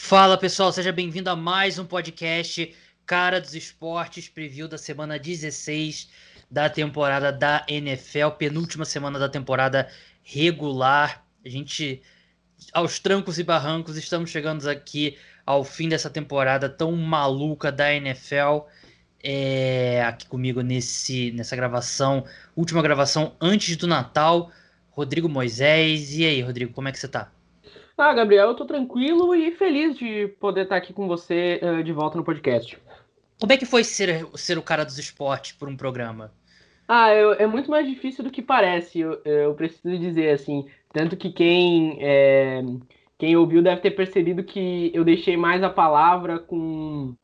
Fala pessoal, seja bem-vindo a mais um podcast Cara dos Esportes, preview da semana 16 da temporada da NFL, penúltima semana da temporada regular. A gente, aos trancos e barrancos, estamos chegando aqui ao fim dessa temporada tão maluca da NFL. É, aqui comigo nesse, nessa gravação, última gravação antes do Natal, Rodrigo Moisés. E aí, Rodrigo, como é que você tá? Ah, Gabriel, eu tô tranquilo e feliz de poder estar aqui com você uh, de volta no podcast. Como é que foi ser, ser o cara dos esportes por um programa? Ah, eu, é muito mais difícil do que parece, eu, eu preciso dizer, assim. Tanto que quem, é, quem ouviu deve ter percebido que eu deixei mais a palavra com,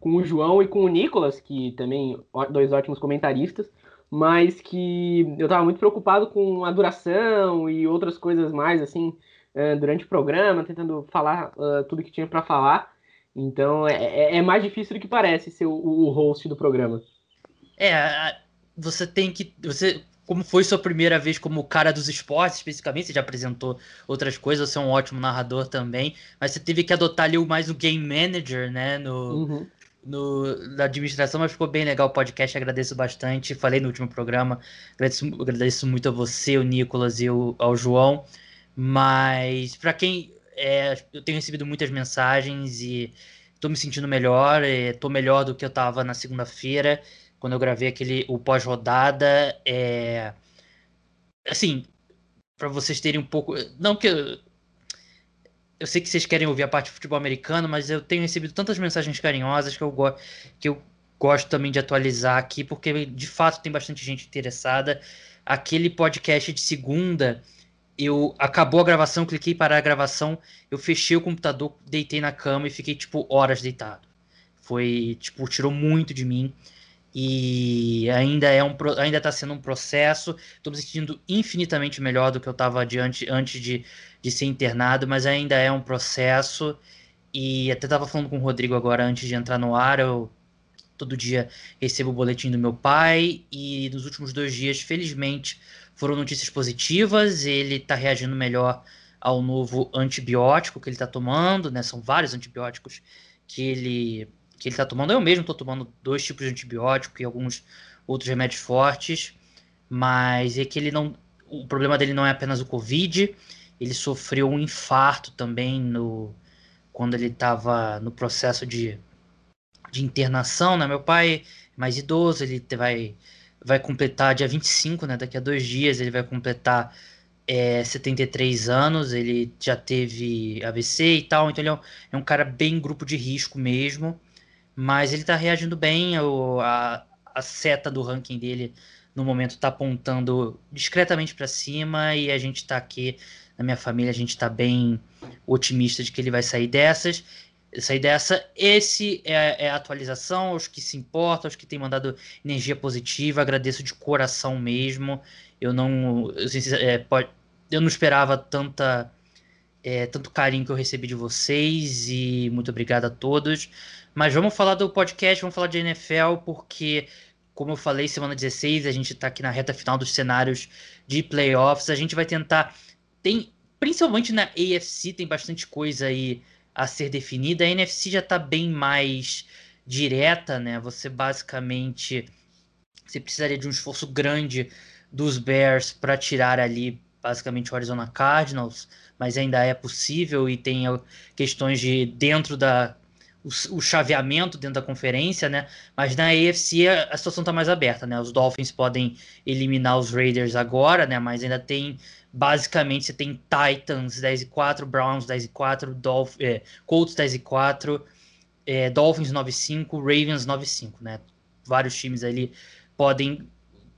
com o João e com o Nicolas, que também, dois ótimos comentaristas, mas que eu estava muito preocupado com a duração e outras coisas mais, assim, uh, durante o programa, tentando falar uh, tudo que tinha para falar. Então é, é, é, mais difícil do que parece ser o, o host do programa. É, você tem que. Você, como foi sua primeira vez como cara dos esportes, especificamente, você já apresentou outras coisas, você é um ótimo narrador também, mas você teve que adotar ali mais o game manager, né? No, uhum. no, na administração, mas ficou bem legal o podcast, agradeço bastante. Falei no último programa, agradeço, agradeço muito a você, o Nicolas e o, ao João. Mas para quem é, eu tenho recebido muitas mensagens e estou me sentindo melhor, estou melhor do que eu estava na segunda-feira, quando eu gravei aquele o pós-rodada. É, assim, para vocês terem um pouco, não que eu, eu sei que vocês querem ouvir a parte de futebol americano, mas eu tenho recebido tantas mensagens carinhosas que eu, que eu gosto também de atualizar aqui, porque de fato tem bastante gente interessada. Aquele podcast de segunda eu acabou a gravação, cliquei para a gravação, eu fechei o computador, deitei na cama e fiquei tipo horas deitado. Foi tipo tirou muito de mim e ainda é um ainda está sendo um processo. Estou me sentindo infinitamente melhor do que eu estava adiante antes de, de ser internado, mas ainda é um processo. E até estava falando com o Rodrigo agora antes de entrar no ar. Eu todo dia recebo o boletim do meu pai e nos últimos dois dias, felizmente foram notícias positivas, ele está reagindo melhor ao novo antibiótico que ele está tomando, né? São vários antibióticos que ele que ele está tomando. Eu mesmo estou tomando dois tipos de antibiótico e alguns outros remédios fortes, mas é que ele não, o problema dele não é apenas o Covid, ele sofreu um infarto também no quando ele estava no processo de, de internação, né? Meu pai é mais idoso, ele vai vai completar dia 25, né? Daqui a dois dias ele vai completar é, 73 anos, ele já teve AVC e tal, então ele é um, é um cara bem grupo de risco mesmo, mas ele tá reagindo bem, a, a seta do ranking dele no momento tá apontando discretamente para cima. E a gente tá aqui, na minha família, a gente tá bem otimista de que ele vai sair dessas sair dessa. Esse é, é, a atualização, aos que se importam, aos que têm mandado energia positiva. Agradeço de coração mesmo. Eu não, eu, é, pode, eu não esperava tanta, é, tanto carinho que eu recebi de vocês e muito obrigado a todos. Mas vamos falar do podcast, vamos falar de NFL, porque, como eu falei, semana 16, a gente está aqui na reta final dos cenários de playoffs. A gente vai tentar. Tem, principalmente na AFC, tem bastante coisa aí a ser definida. A NFC já está bem mais direta, né? Você basicamente você precisaria de um esforço grande dos Bears para tirar ali basicamente o Arizona Cardinals, mas ainda é possível e tem questões de dentro da o, o chaveamento dentro da conferência, né? Mas na AFC a, a situação está mais aberta, né? Os Dolphins podem eliminar os Raiders agora, né? Mas ainda tem basicamente você tem Titans 10 e 4, Browns 10 e 4, Dolph é, Colts 10 e 4, é, Dolphins 9 e 5, Ravens 9 e 5, né? Vários times ali podem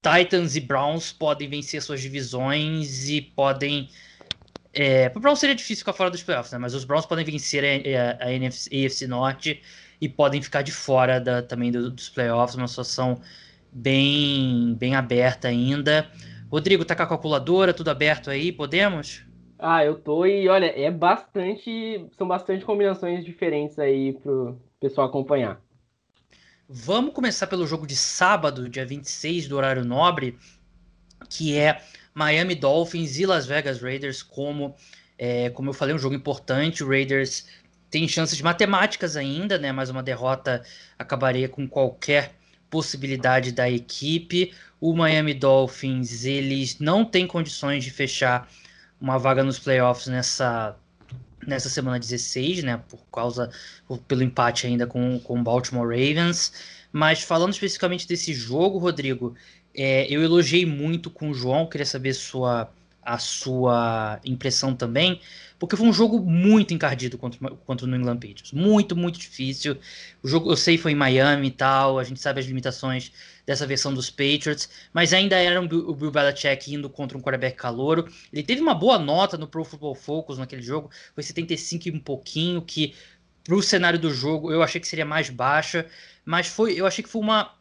Titans e Browns podem vencer suas divisões e podem é, para o Browns seria difícil ficar fora dos playoffs, né? Mas os Browns podem vencer a, a, a NFC, Norte e podem ficar de fora da, também do, dos playoffs, uma situação bem bem aberta ainda. Rodrigo, tá com a calculadora, tudo aberto aí, podemos? Ah, eu tô e olha, é bastante. São bastante combinações diferentes aí pro pessoal acompanhar. Vamos começar pelo jogo de sábado, dia 26 do horário nobre, que é Miami Dolphins e Las Vegas Raiders, como, é, como eu falei, um jogo importante. O Raiders tem chances matemáticas ainda, né? Mas uma derrota acabaria com qualquer possibilidade da equipe. O Miami Dolphins, eles não têm condições de fechar uma vaga nos playoffs nessa nessa semana 16, né, por causa pelo empate ainda com com o Baltimore Ravens, mas falando especificamente desse jogo, Rodrigo, é, eu elogiei muito com o João, queria saber sua a sua impressão também, porque foi um jogo muito encardido contra, contra o New England Patriots. Muito, muito difícil. O jogo, eu sei, foi em Miami e tal, a gente sabe as limitações dessa versão dos Patriots, mas ainda era um, o Bill Belichick indo contra um quarterback calouro. Ele teve uma boa nota no Pro Football Focus naquele jogo, foi 75 e um pouquinho, que pro cenário do jogo eu achei que seria mais baixa, mas foi, eu achei que foi uma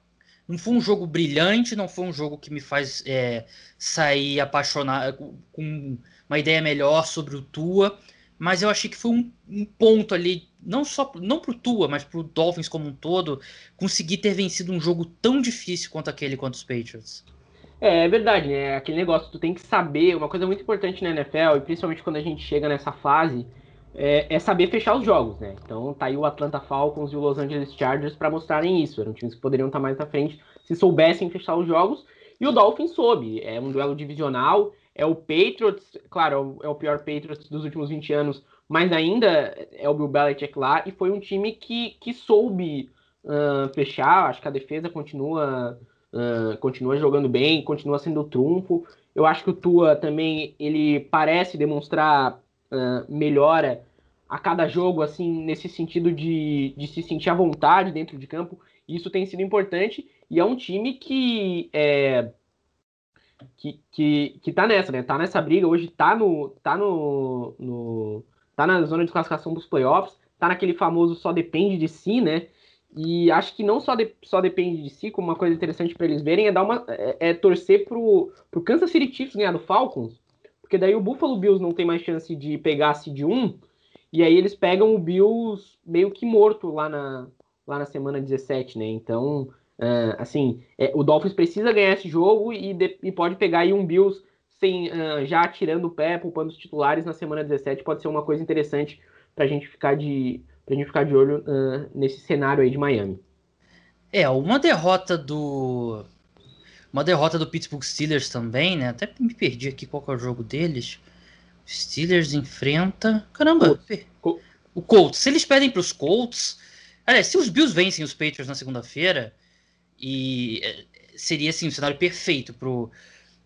não foi um jogo brilhante, não foi um jogo que me faz é, sair apaixonado com uma ideia melhor sobre o Tua, mas eu achei que foi um, um ponto ali, não só não pro Tua, mas pro Dolphins como um todo, conseguir ter vencido um jogo tão difícil quanto aquele contra os Patriots. É, é verdade, né? Aquele negócio, tu tem que saber, uma coisa muito importante na NFL, e principalmente quando a gente chega nessa fase, é, é, saber fechar os jogos, né? Então tá aí o Atlanta Falcons e o Los Angeles Chargers para mostrarem isso. Eram times que poderiam estar mais à frente se soubessem fechar os jogos. E o Dolphins soube. É um duelo divisional. É o Patriots, claro, é o pior Patriots dos últimos 20 anos, mas ainda é o Bill Belichick lá. E foi um time que, que soube uh, fechar. Acho que a defesa continua, uh, continua jogando bem, continua sendo o trunfo. Eu acho que o Tua também ele parece demonstrar uh, melhora a cada jogo, assim, nesse sentido de, de se sentir à vontade dentro de campo. Isso tem sido importante e é um time que é, que, que, que tá nessa, né? Tá nessa briga, hoje tá no. tá no, no. tá na zona de classificação dos playoffs, tá naquele famoso só depende de si, né? E acho que não só, de, só depende de si, como uma coisa interessante para eles verem é dar uma. É, é, torcer pro, pro Kansas City Chiefs ganhar do Falcons porque daí o Buffalo Bills não tem mais chance de pegar a seed 1, e aí eles pegam o Bills meio que morto lá na, lá na semana 17, né? Então, uh, assim, é, o Dolphins precisa ganhar esse jogo e, de, e pode pegar aí um Bills sem, uh, já tirando o pé, poupando os titulares na semana 17, pode ser uma coisa interessante para a gente ficar de pra gente ficar de olho uh, nesse cenário aí de Miami. É, uma derrota do uma derrota do Pittsburgh Steelers também, né? Até me perdi aqui qual é o jogo deles. Steelers enfrenta. Caramba! Colts. O Colts. Se eles pedem para os Colts. Aliás, se os Bills vencem os Patriots na segunda-feira, e é, seria assim, um cenário perfeito pro,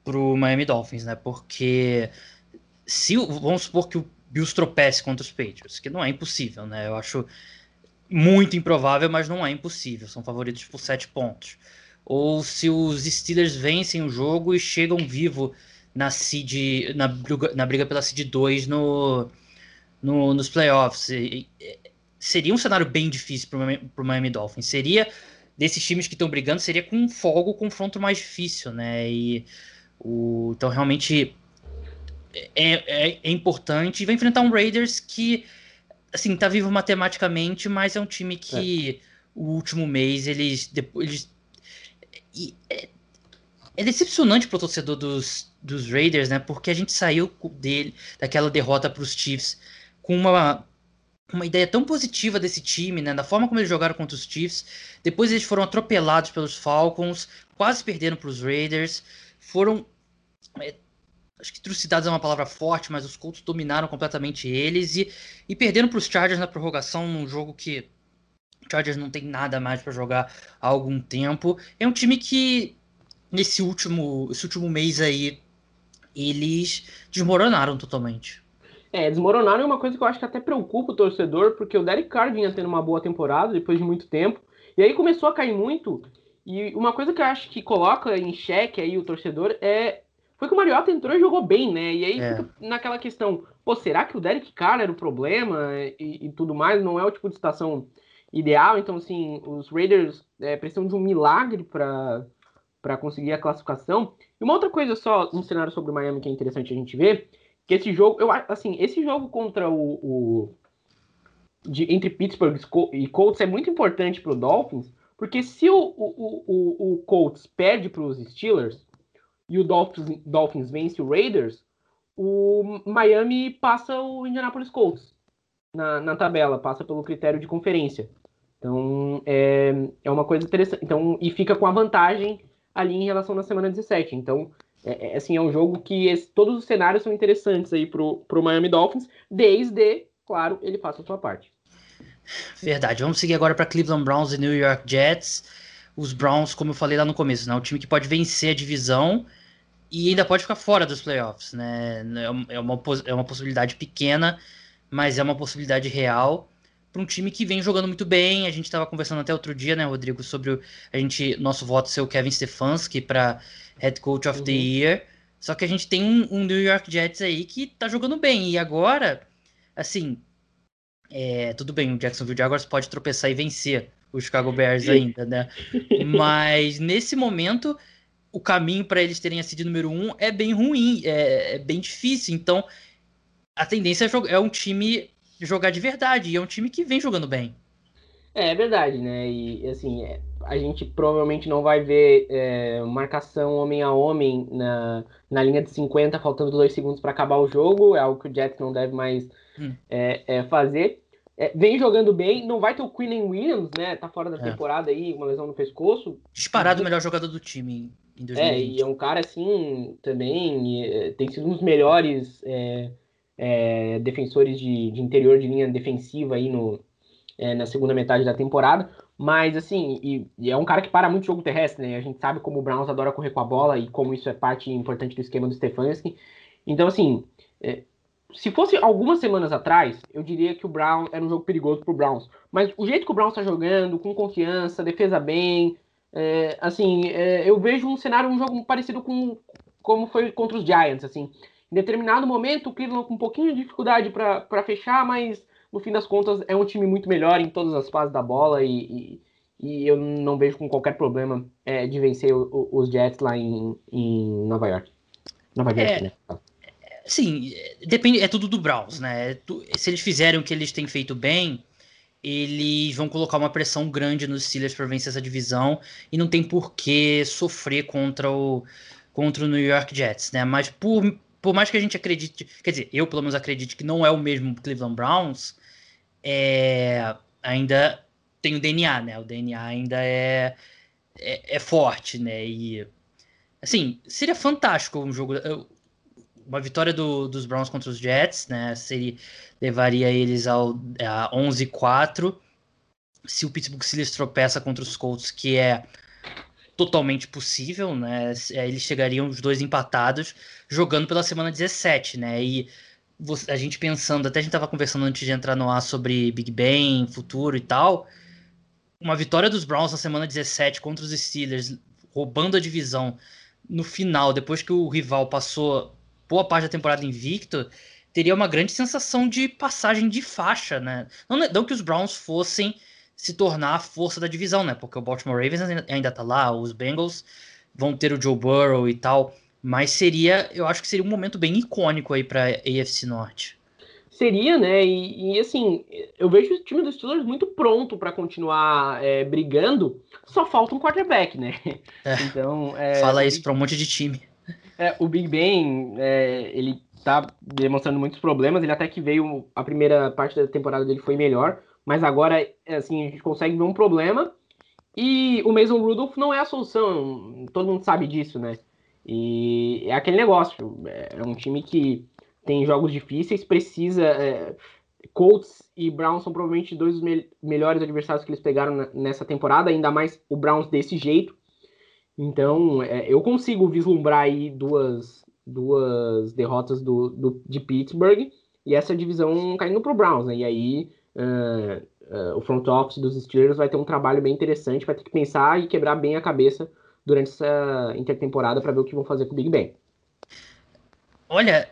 pro Miami Dolphins, né? Porque se vamos supor que o Bills tropece contra os Patriots, que não é impossível, né? Eu acho muito improvável, mas não é impossível. São favoritos por sete pontos ou se os Steelers vencem o jogo e chegam vivo na seed, na, na briga pela seed 2 no, no, nos playoffs. E, e, seria um cenário bem difícil para o Miami Dolphins. Seria desses times que estão brigando, seria com folga o confronto mais difícil, né? E o, então realmente é, é, é importante. E vai enfrentar um Raiders que assim tá vivo matematicamente, mas é um time que é. o último mês eles, eles e é, é decepcionante pro torcedor dos, dos Raiders, né? Porque a gente saiu dele, daquela derrota para os Chiefs com uma, uma ideia tão positiva desse time, né? Da forma como eles jogaram contra os Chiefs. Depois eles foram atropelados pelos Falcons, quase perderam para os Raiders. Foram. É, acho que trucidados é uma palavra forte, mas os Colts dominaram completamente eles e, e perderam para os Chargers na prorrogação num jogo que Chargers não tem nada mais para jogar há algum tempo. É um time que nesse último, esse último mês aí eles desmoronaram totalmente. É, desmoronaram é uma coisa que eu acho que até preocupa o torcedor, porque o Derek Carr vinha tendo uma boa temporada depois de muito tempo, e aí começou a cair muito. E uma coisa que eu acho que coloca em xeque aí o torcedor é foi que o Mariota entrou e jogou bem, né? E aí é. fica naquela questão, pô, será que o Derek Carr era o problema e, e, tudo mais? Não é o tipo de situação ideal. Então, assim, os Raiders é, precisam de um milagre para conseguir a classificação. E uma outra coisa só, um cenário sobre o Miami que é interessante a gente ver, que esse jogo, eu assim, esse jogo contra o, o de, entre Pittsburgh e Colts é muito importante para o Dolphins, porque se o, o, o, o Colts perde para os Steelers e o Dolphins, Dolphins vence o Raiders, o Miami passa o Indianapolis Colts. na, na tabela, passa pelo critério de conferência. Então, é, é uma coisa interessante. Então, e fica com a vantagem ali em relação na semana 17. Então, é, é, assim, é um jogo que esse, todos os cenários são interessantes aí pro, pro Miami Dolphins, desde, claro, ele faça a sua parte. Verdade. Vamos seguir agora para Cleveland Browns e New York Jets. Os Browns, como eu falei lá no começo, né, o time que pode vencer a divisão e ainda pode ficar fora dos playoffs, né? É, é uma, é uma possibilidade pequena, mas é uma possibilidade real para um time que vem jogando muito bem. A gente estava conversando até outro dia, né, Rodrigo, sobre o, a gente nosso voto ser o Kevin Stefanski para Head Coach of uhum. the Year. Só que a gente tem um, um, New York Jets aí que tá jogando bem. E agora, assim, é, tudo bem, o Jacksonville Jaguars pode tropeçar e vencer o Chicago Bears ainda, né? Mas nesse momento, o caminho para eles terem a seed número um é bem ruim, é, é bem difícil. Então, a tendência é, é um time jogar de verdade. E é um time que vem jogando bem. É, é verdade, né? E assim, é, a gente provavelmente não vai ver é, marcação homem a homem na, na linha de 50, faltando dois segundos para acabar o jogo. É algo que o Jets não deve mais hum. é, é, fazer. É, vem jogando bem, não vai ter o Quinn Williams, né? Tá fora da temporada aí, uma lesão no pescoço. Disparado o melhor jogador do time em 2020. É, e é um cara assim, também, tem sido um dos melhores é, defensores de, de, interior de linha defensiva aí no, é, na segunda metade da temporada. Mas, assim, e, e, é um cara que para muito jogo terrestre, né? A gente sabe como o Browns adora correr com a bola e como isso é parte importante do esquema do Stefanski. Então, assim, é, se fosse algumas semanas atrás, eu diria que o Brown era um jogo perigoso pro Browns. Mas o jeito que o Browns está jogando, com confiança, defesa bem, é, assim, é, eu vejo um cenário, um jogo parecido com como foi contra os Giants, assim. Em determinado momento, o Cleveland com um pouquinho de dificuldade para fechar, mas no fim das contas é um time muito melhor em todas as fases da bola e, e, e eu não vejo com qualquer problema é, de vencer o, o, os Jets lá em, em Nova York. Nova York, é, né? Sim, depende, é tudo do Browns, né? Se eles fizerem o que eles têm feito bem, eles vão colocar uma pressão grande nos Steelers para vencer essa divisão e não tem por que sofrer contra o, contra o New York Jets, né? Mas por, por mais que a gente acredite, quer dizer, eu pelo menos acredite que não é o mesmo Cleveland Browns, é, ainda tem o DNA, né? O DNA ainda é, é, é, forte, né? E assim, seria fantástico um jogo, uma vitória do, dos Browns contra os Jets, né? Seria, levaria eles ao a 11-4. Se o Pittsburgh Steelers tropeça contra os Colts, que é totalmente possível, né? É, eles chegariam os dois empatados jogando pela semana 17, né? E a gente pensando, até a gente tava conversando antes de entrar no ar sobre Big Ben, futuro e tal. Uma vitória dos Browns na semana 17 contra os Steelers, roubando a divisão no final, depois que o rival passou boa parte da temporada invicto, teria uma grande sensação de passagem de faixa, né? Não, não que os Browns fossem se tornar a força da divisão, né? Porque o Baltimore Ravens ainda tá lá, os Bengals vão ter o Joe Burrow e tal, mas seria, eu acho que seria um momento bem icônico aí para AFC Norte. Seria, né? E, e, assim, eu vejo o time dos Steelers muito pronto para continuar é, brigando. Só falta um quarterback, né? É, então, é, fala isso para um monte de time. É, o Big Ben, é, ele tá demonstrando muitos problemas. Ele até que veio a primeira parte da temporada dele foi melhor, mas agora, assim, a gente consegue ver um problema e o Mason Rudolph não é a solução, todo mundo sabe disso, né? E é aquele negócio, é um time que tem jogos difíceis, precisa. É, Colts e Browns são provavelmente dois dos me melhores adversários que eles pegaram nessa temporada, ainda mais o Browns desse jeito. Então, é, eu consigo vislumbrar aí duas, duas derrotas do, do, de Pittsburgh e essa divisão caindo para o Browns, né? E aí uh, o front office dos Steelers vai ter um trabalho bem interessante, vai ter que pensar e quebrar bem a cabeça durante essa intertemporada para ver o que vão fazer com o Big Ben. Olha,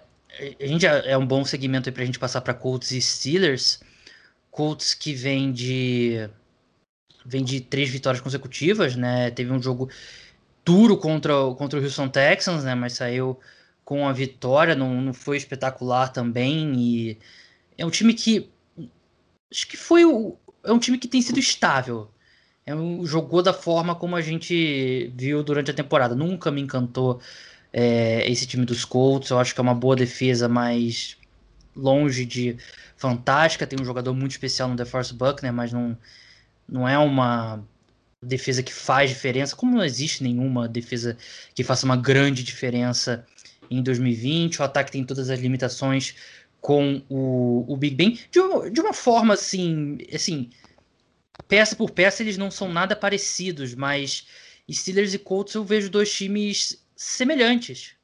a gente é um bom segmento para a gente passar para Colts e Steelers. Colts que vem de vem de três vitórias consecutivas, né? Teve um jogo duro contra, contra o Houston Texans, né? Mas saiu com a vitória, não, não foi espetacular também. E é um time que acho que foi o, é um time que tem sido estável. É um, jogou da forma como a gente viu durante a temporada. Nunca me encantou é, esse time dos Colts. Eu acho que é uma boa defesa, mas longe de fantástica, tem um jogador muito especial no Force Buckner, mas não, não é uma defesa que faz diferença, como não existe nenhuma defesa que faça uma grande diferença em 2020, o ataque tem todas as limitações com o, o Big Ben, de uma, de uma forma assim, assim, peça por peça eles não são nada parecidos, mas Steelers e Colts eu vejo dois times semelhantes.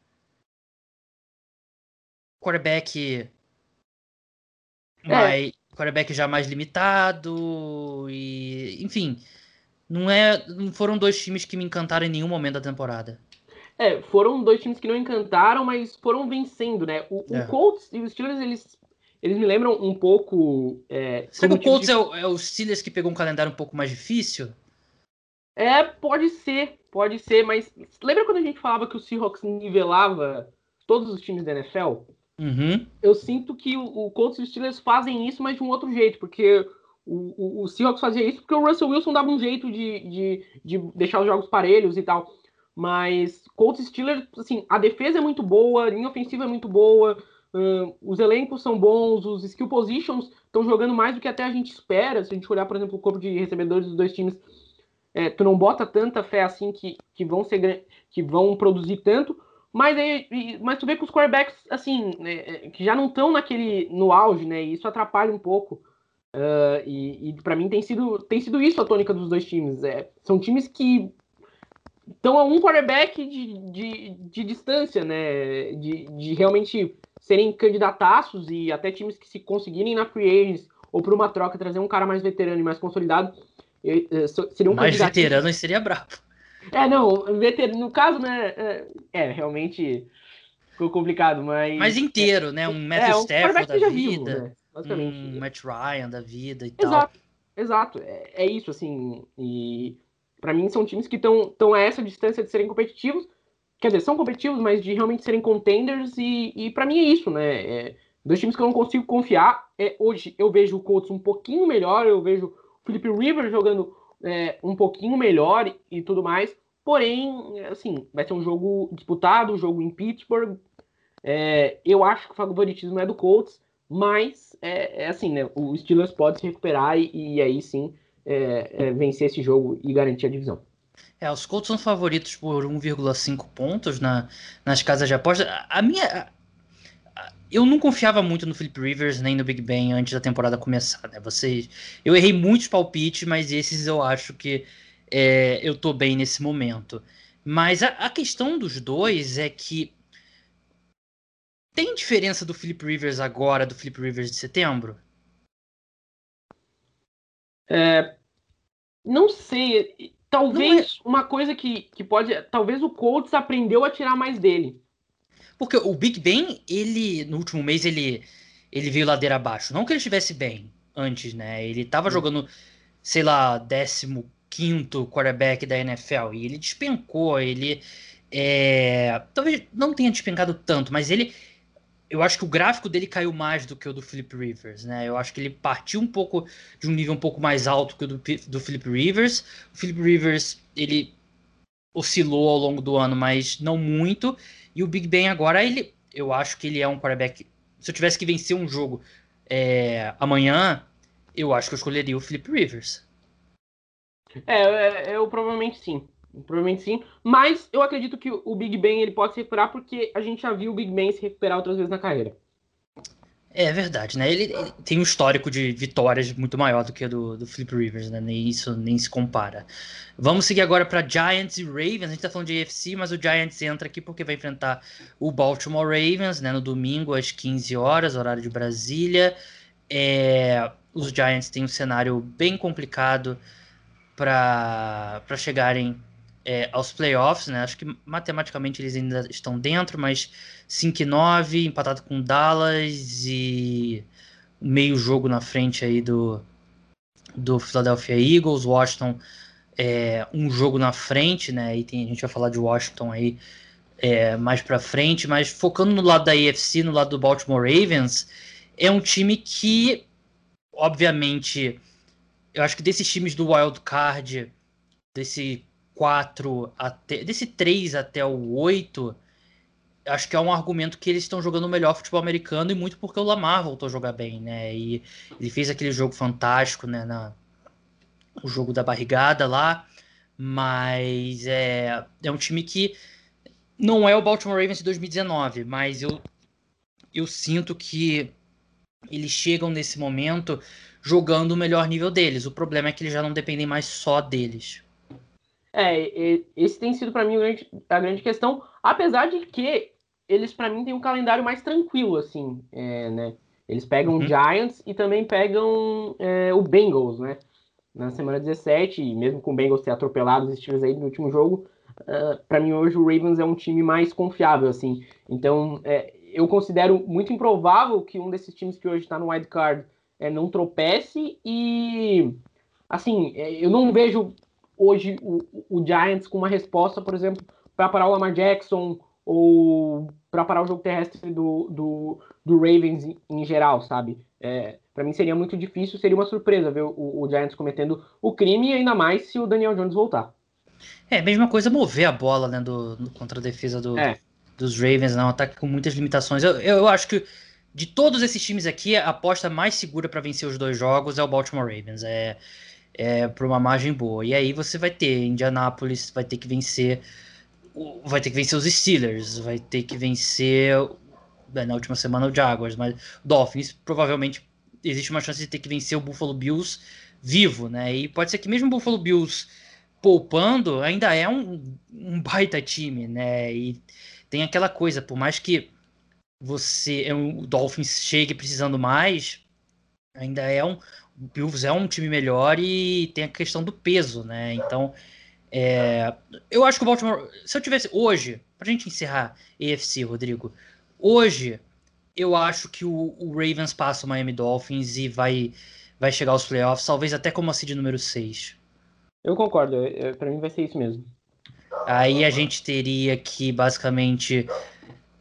Quarterback é. mais, quarterback já mais limitado e, enfim, não é, não foram dois times que me encantaram em nenhum momento da temporada. É, foram dois times que não encantaram, mas foram vencendo, né? O, é. o Colts e os Steelers, eles, eles me lembram um pouco. É, Será que o Colts de... é, o, é o Steelers que pegou um calendário um pouco mais difícil? É, pode ser, pode ser, mas lembra quando a gente falava que o Seahawks nivelava todos os times da NFL? Uhum. Eu sinto que o, o Colts e os Steelers fazem isso, mas de um outro jeito, porque o, o, o Seahawks fazia isso porque o Russell Wilson dava um jeito de, de, de deixar os jogos parelhos e tal. Mas Colts e Steelers, assim, a defesa é muito boa, a linha ofensiva é muito boa, uh, os elencos são bons, os skill positions estão jogando mais do que até a gente espera. Se a gente olhar, por exemplo, o corpo de recebedores dos dois times, é, tu não bota tanta fé assim que, que vão ser que vão produzir tanto. Mas, aí, mas tu vê que os quarterbacks, assim, né, que já não estão naquele no auge, né? E isso atrapalha um pouco. Uh, e, e para mim tem sido, tem sido isso a tônica dos dois times. É, são times que estão a um quarterback de, de, de distância, né? De, de realmente serem candidataços e até times que se conseguirem na free agents ou por uma troca trazer um cara mais veterano e mais consolidado, seriam Mais veterano seria brabo. É, não, veterano, no caso, né? É, é, realmente ficou complicado, mas. Mas inteiro, né? Um Matthew é, um Stafford da vida, vivo, né? um Matt Ryan da vida e exato, tal. Exato, é, é isso, assim. E para mim são times que estão a essa distância de serem competitivos. Quer dizer, são competitivos, mas de realmente serem contenders. E, e para mim é isso, né? É, dois times que eu não consigo confiar. É, hoje eu vejo o Colts um pouquinho melhor, eu vejo o Felipe Rivers jogando é, um pouquinho melhor e, e tudo mais. Porém, assim, vai ser um jogo disputado, um jogo em Pittsburgh. É, eu acho que o favoritismo é do Colts, mas é, é assim, né? O Steelers pode se recuperar e, e aí sim é, é, vencer esse jogo e garantir a divisão. É, os Colts são favoritos por 1,5 pontos na, nas casas de aposta. A minha. eu não confiava muito no Philip Rivers nem no Big Ben antes da temporada começar, né? Vocês, eu errei muitos palpites, mas esses eu acho que é, eu tô bem nesse momento. Mas a, a, questão dos dois é que tem diferença do Philip Rivers agora do Philip Rivers de setembro? É, não sei. Talvez não é... uma coisa que, que pode. Talvez o Colts aprendeu a tirar mais dele. Porque o Big Ben, ele, no último mês, ele, ele veio ladeira abaixo. Não que ele estivesse bem antes, né? Ele tava hum. jogando, sei lá, 15 quarterback da NFL. E ele despencou. Ele. É... Talvez não tenha despencado tanto, mas ele eu acho que o gráfico dele caiu mais do que o do Philip Rivers, né? Eu acho que ele partiu um pouco de um nível um pouco mais alto que o do, do Philip Rivers. O Philip Rivers, ele oscilou ao longo do ano, mas não muito. E o Big Ben agora, ele, eu acho que ele é um quarterback. Se eu tivesse que vencer um jogo é, amanhã, eu acho que eu escolheria o Philip Rivers. É, é eu provavelmente sim. Provavelmente sim. Mas eu acredito que o Big Ben ele pode se recuperar porque a gente já viu o Big Ben se recuperar outras vezes na carreira. É verdade, né? Ele, ele tem um histórico de vitórias muito maior do que o do, do Flip Rivers, né? Nem isso nem se compara. Vamos seguir agora para Giants e Ravens. A gente tá falando de AFC, mas o Giants entra aqui porque vai enfrentar o Baltimore Ravens, né? No domingo às 15 horas, horário de Brasília. É, os Giants têm um cenário bem complicado para chegarem é, aos playoffs, né? Acho que matematicamente eles ainda estão dentro, mas 5 e 9, empatado com Dallas e meio jogo na frente aí do, do Philadelphia Eagles, Washington é, um jogo na frente, né? E tem, a gente vai falar de Washington aí é, mais para frente, mas focando no lado da AFC, no lado do Baltimore Ravens, é um time que, obviamente, eu acho que desses times do Wild Card, desse 4 até. Desse 3 até o 8, acho que é um argumento que eles estão jogando melhor futebol americano e muito porque o Lamar voltou a jogar bem, né? E ele fez aquele jogo fantástico, né? Na, o jogo da barrigada lá, mas é, é um time que não é o Baltimore Ravens de 2019, mas eu, eu sinto que eles chegam nesse momento jogando o melhor nível deles. O problema é que eles já não dependem mais só deles. É, esse tem sido para mim a grande questão, apesar de que eles para mim têm um calendário mais tranquilo assim, é, né? Eles pegam uhum. Giants e também pegam é, o Bengals, né? Na semana 17, e mesmo com o Bengals ter atropelado os Steelers aí no último jogo, uh, ah, para mim hoje o Ravens é um time mais confiável, assim. Então, é, eu considero muito improvável que um desses times que hoje está no wild card é, não tropece e, assim, é, eu não vejo hoje o, o Giants com uma resposta, por exemplo, para parar o Lamar Jackson ou para parar o jogo terrestre do, do, do Ravens em, em geral, sabe? É, para mim seria muito difícil, seria uma surpresa ver o, o, Giants cometendo o crime, e ainda mais se o Daniel Jones voltar. É, mesma coisa mover a bola, né, do, do contra a defesa do, é. dos Ravens, né, um ataque com muitas limitações. Eu, eu acho que de todos esses times aqui, a aposta mais segura para vencer os dois jogos é o Baltimore Ravens. É, é por uma margem boa. E aí você vai ter Indianapolis, vai ter que vencer vai ter que vencer os Steelers, vai ter que vencer na última semana o Jaguars, mas Dolphins provavelmente existe uma chance de ter que vencer o Buffalo Bills vivo, né? E pode ser que mesmo o Buffalo Bills poupando ainda é um, um baita time, né? E tem aquela coisa, por mais que você é o Dolphins chegue precisando mais, ainda é um o Bills é um time melhor e tem a questão do peso, né? Então é, eu acho que o Baltimore. Se eu tivesse. Hoje, pra gente encerrar EFC, Rodrigo. Hoje, eu acho que o, o, Ravens passa o Miami Dolphins e vai, vai chegar aos playoffs, talvez até como a seed número 6. Eu concordo, para mim vai ser isso mesmo. Aí a gente teria que basicamente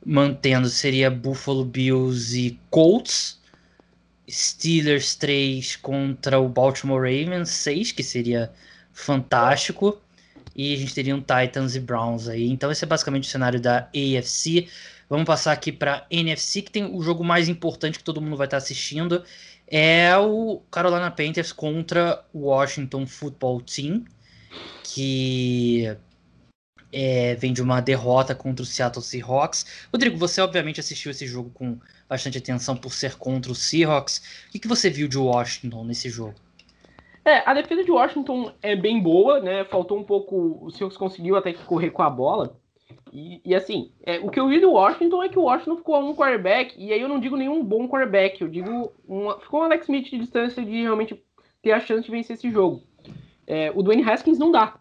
mantendo seria Buffalo Bills e Colts, Steelers 3 contra o Baltimore Ravens 6, que seria fantástico e a gente teria um Titans e Browns aí. Então esse é basicamente o cenário da AFC. Vamos passar aqui para NFC, que tem o jogo mais importante que todo mundo vai estar assistindo. É o Carolina Panthers contra o Washington Football Team, que é, vem de uma derrota contra o Seattle Seahawks. Rodrigo, você obviamente assistiu esse jogo com bastante atenção por ser contra o Seahawks. O que, que você viu de Washington nesse jogo? É, a defesa de Washington é bem boa, né? Faltou um pouco. O Seahawks conseguiu até que correr com a bola. E, e assim, é, o que eu vi do Washington é que o Washington ficou a um quarterback, e aí eu não digo nenhum bom quarterback, eu digo. Uma, ficou um Alex Smith de distância de realmente ter a chance de vencer esse jogo. É, o Dwayne Haskins não dá.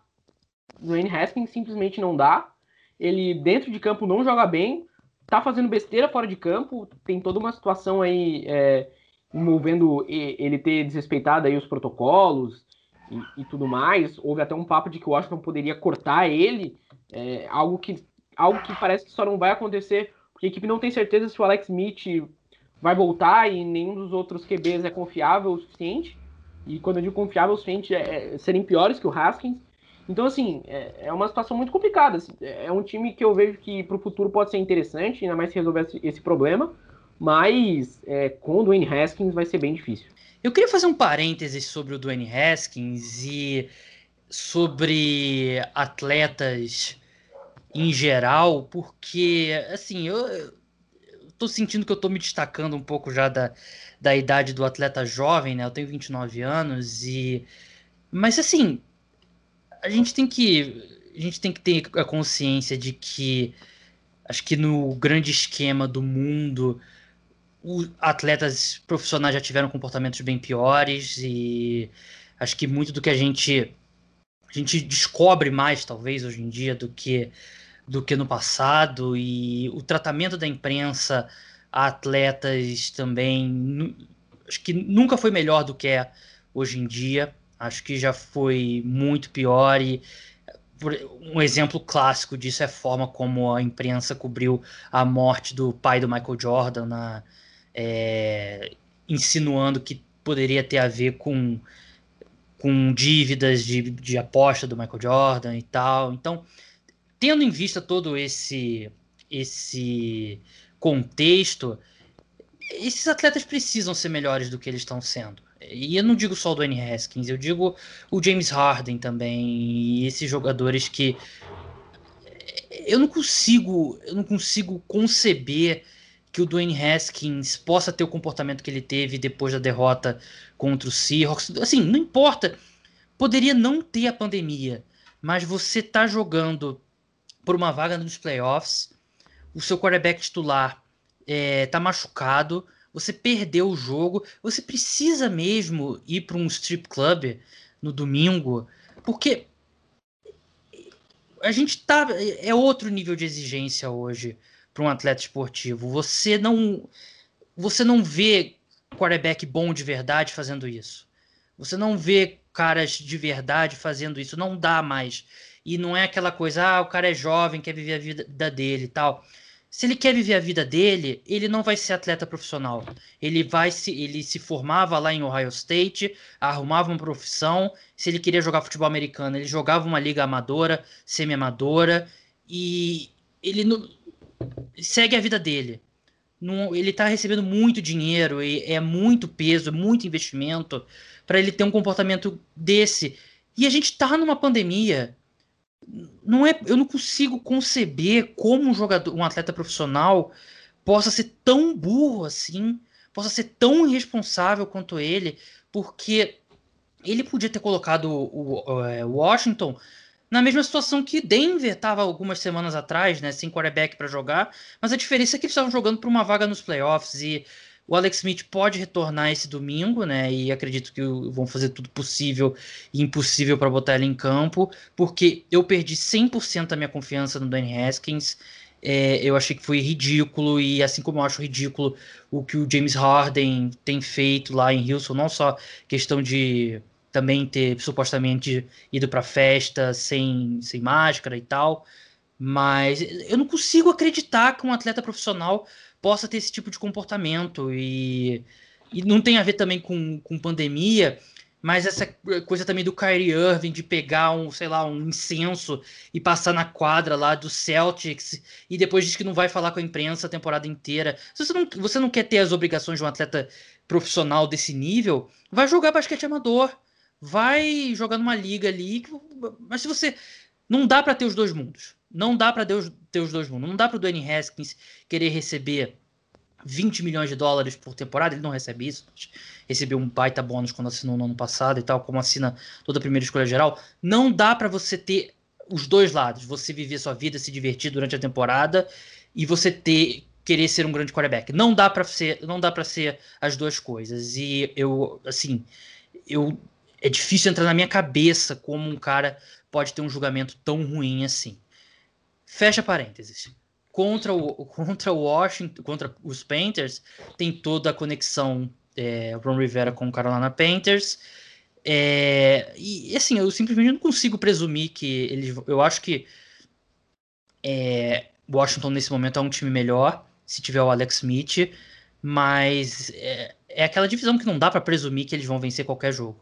O Dwayne Haskins simplesmente não dá. Ele dentro de campo não joga bem, tá fazendo besteira fora de campo, tem toda uma situação aí. É, envolvendo ele ter desrespeitado aí os protocolos e, e, tudo mais. Houve até um papo de que o Washington poderia cortar ele, é, algo, que, algo que parece que só não vai acontecer, porque a equipe não tem certeza se o Alex Smith vai voltar e nenhum dos outros QBs é confiável o suficiente. E quando eu digo confiável o suficiente, é, é serem piores que o Haskins. Então, assim, é, é uma situação muito complicada. Assim, é um time que eu vejo que para o futuro pode ser interessante, ainda mais se resolver esse, esse problema mas é, com o Dwayne Haskins vai ser bem difícil. Eu queria fazer um parênteses sobre o Dwayne Haskins e sobre atletas em geral, porque, assim, eu, eu tô sentindo que eu tô me destacando um pouco já da, da idade do atleta jovem, né? Eu tenho 29 anos e... Mas, assim, a gente tem que... A gente tem que ter a consciência de que acho que no grande esquema do mundo os atletas profissionais já tiveram comportamentos bem piores e acho que muito do que a gente a gente descobre mais talvez hoje em dia do que do que no passado e o tratamento da imprensa a atletas também acho que nunca foi melhor do que é hoje em dia acho que já foi muito pior e um exemplo clássico disso é a forma como a imprensa cobriu a morte do pai do Michael Jordan na, é, insinuando que poderia ter a ver com, com dívidas de, de aposta do Michael Jordan e tal. Então, tendo em vista todo esse esse contexto, esses atletas precisam ser melhores do que eles estão sendo. E eu não digo só o Dwayne Haskins, eu digo o James Harden também, e esses jogadores que eu não consigo, eu não consigo conceber que o Dwayne Haskins possa ter o comportamento que ele teve depois da derrota contra o Seahawks. Assim, não importa. Poderia não ter a pandemia, mas você tá jogando por uma vaga nos playoffs, o seu quarterback titular é, tá machucado, você perdeu o jogo, você precisa mesmo ir para um strip club no domingo, porque a gente tá é outro nível de exigência hoje para um atleta esportivo. Você não você não vê quarterback bom de verdade fazendo isso. Você não vê caras de verdade fazendo isso, não dá mais. E não é aquela coisa, ah, o cara é jovem, quer viver a vida dele e tal. Se ele quer viver a vida dele, ele não vai ser atleta profissional. Ele vai se ele se formava lá em Ohio State, arrumava uma profissão. Se ele queria jogar futebol americano, ele jogava uma liga amadora, semi-amadora e ele não, segue a vida dele. Não, ele está recebendo muito dinheiro e é muito peso, muito investimento para ele ter um comportamento desse. E a gente está numa pandemia não é, eu não consigo conceber como um jogador, um atleta profissional possa ser tão burro assim, possa ser tão irresponsável quanto ele, porque ele podia ter colocado o, o, é, o Washington na mesma situação que Denver estava algumas semanas atrás, né, sem quarterback para jogar, mas a diferença é que eles estavam jogando por uma vaga nos playoffs e o Alex Smith pode retornar esse domingo, né? E acredito que vão fazer tudo possível e impossível para botar ele em campo, porque eu perdi 100% da minha confiança no Danny Haskins. É, eu achei que foi ridículo, e assim como eu acho ridículo o que o James Harden tem feito lá em Houston, não só questão de também ter supostamente ido para festa sem, sem máscara e tal, mas eu não consigo acreditar que um atleta profissional possa ter esse tipo de comportamento. E, e não tem a ver também com, com pandemia, mas essa coisa também do Kyrie Irving de pegar um, sei lá, um incenso e passar na quadra lá do Celtics e depois diz que não vai falar com a imprensa a temporada inteira. Se você não, você não quer ter as obrigações de um atleta profissional desse nível, vai jogar basquete amador. Vai jogar numa liga ali. Mas se você. Não dá para ter os dois mundos. Não dá para ter os dois mundos. Não dá para o Dwayne Haskins querer receber 20 milhões de dólares por temporada. Ele não recebe isso. Recebeu um baita bônus quando assinou no ano passado e tal, como assina toda a primeira escolha geral. Não dá para você ter os dois lados. Você viver sua vida, se divertir durante a temporada e você ter querer ser um grande quarterback. Não dá para ser, não dá para ser as duas coisas. E eu, assim, eu é difícil entrar na minha cabeça como um cara pode ter um julgamento tão ruim assim. Fecha parênteses. Contra o, contra o Washington, contra os Panthers, tem toda a conexão é, Ron Rivera com o Carolina Panthers. É, e assim, eu simplesmente não consigo presumir que eles. Eu acho que é, Washington nesse momento é um time melhor se tiver o Alex Smith, mas é, é aquela divisão que não dá para presumir que eles vão vencer qualquer jogo.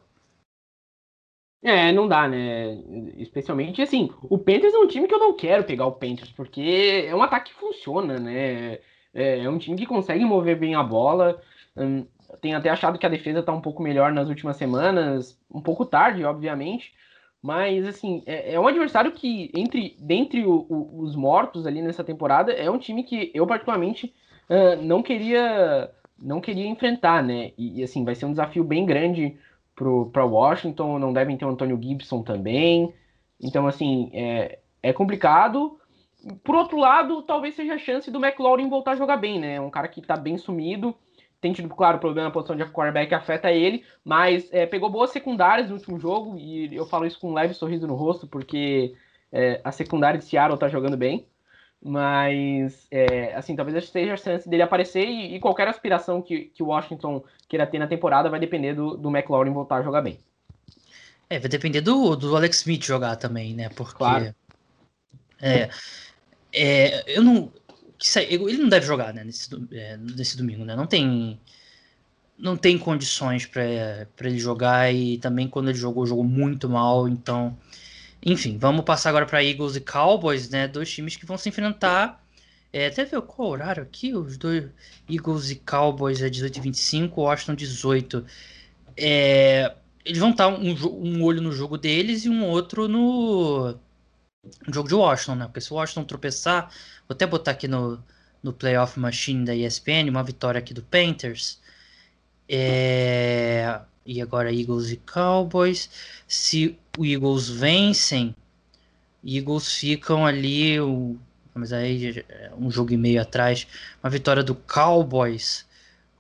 É, não dá, né? Especialmente assim, o Panthers é um time que eu não quero pegar o Panthers, porque é um ataque que funciona, né? É, é um time que consegue mover bem a bola. Hum, tenho até achado que a defesa tá um pouco melhor nas últimas semanas, um pouco tarde, obviamente. Mas, assim, é, é um adversário que, entre dentre o, o, os mortos ali nessa temporada, é um time que eu, particularmente, uh, não queria não queria enfrentar, né? E, e, assim, vai ser um desafio bem grande para Washington, não devem ter o Antônio Gibson também. Então, assim, é, é complicado. Por outro lado, talvez seja a chance do McLaurin voltar a jogar bem, né? Um cara que tá bem sumido. Tem tido, claro, problema na posição de quarterback afeta ele, mas é, pegou boas secundárias no último jogo, e eu falo isso com um leve sorriso no rosto, porque é, a secundária de Seattle tá jogando bem. Mas, é, assim, talvez seja a chance dele aparecer e, e, qualquer aspiração que, que o Washington queira ter na temporada vai depender do, do McLaurin voltar a jogar bem. É, vai depender do, do Alex Smith jogar também, né? Porque. Claro. É, é, eu não. Ele não deve jogar, né? Nesse, é, nesse domingo, né? Não tem. Não tem condições para ele jogar e também quando ele jogou, jogou muito mal, então. Enfim, vamos passar agora para Eagles e Cowboys, né? Dois times que vão se enfrentar É, até ver qual horário aqui, os dois Eagles e Cowboys é 18 e 25, Washington 18. É, eles vão estar um, um, olho no jogo deles e um outro no, no, jogo de Washington, né? Porque se o Washington tropeçar, vou até botar aqui no, no Playoff Machine da ESPN, uma vitória aqui do Panthers. É, e agora Eagles e Cowboys. Se Eagles vencem, Eagles ficam ali, o, mas aí um jogo e meio atrás, uma vitória do Cowboys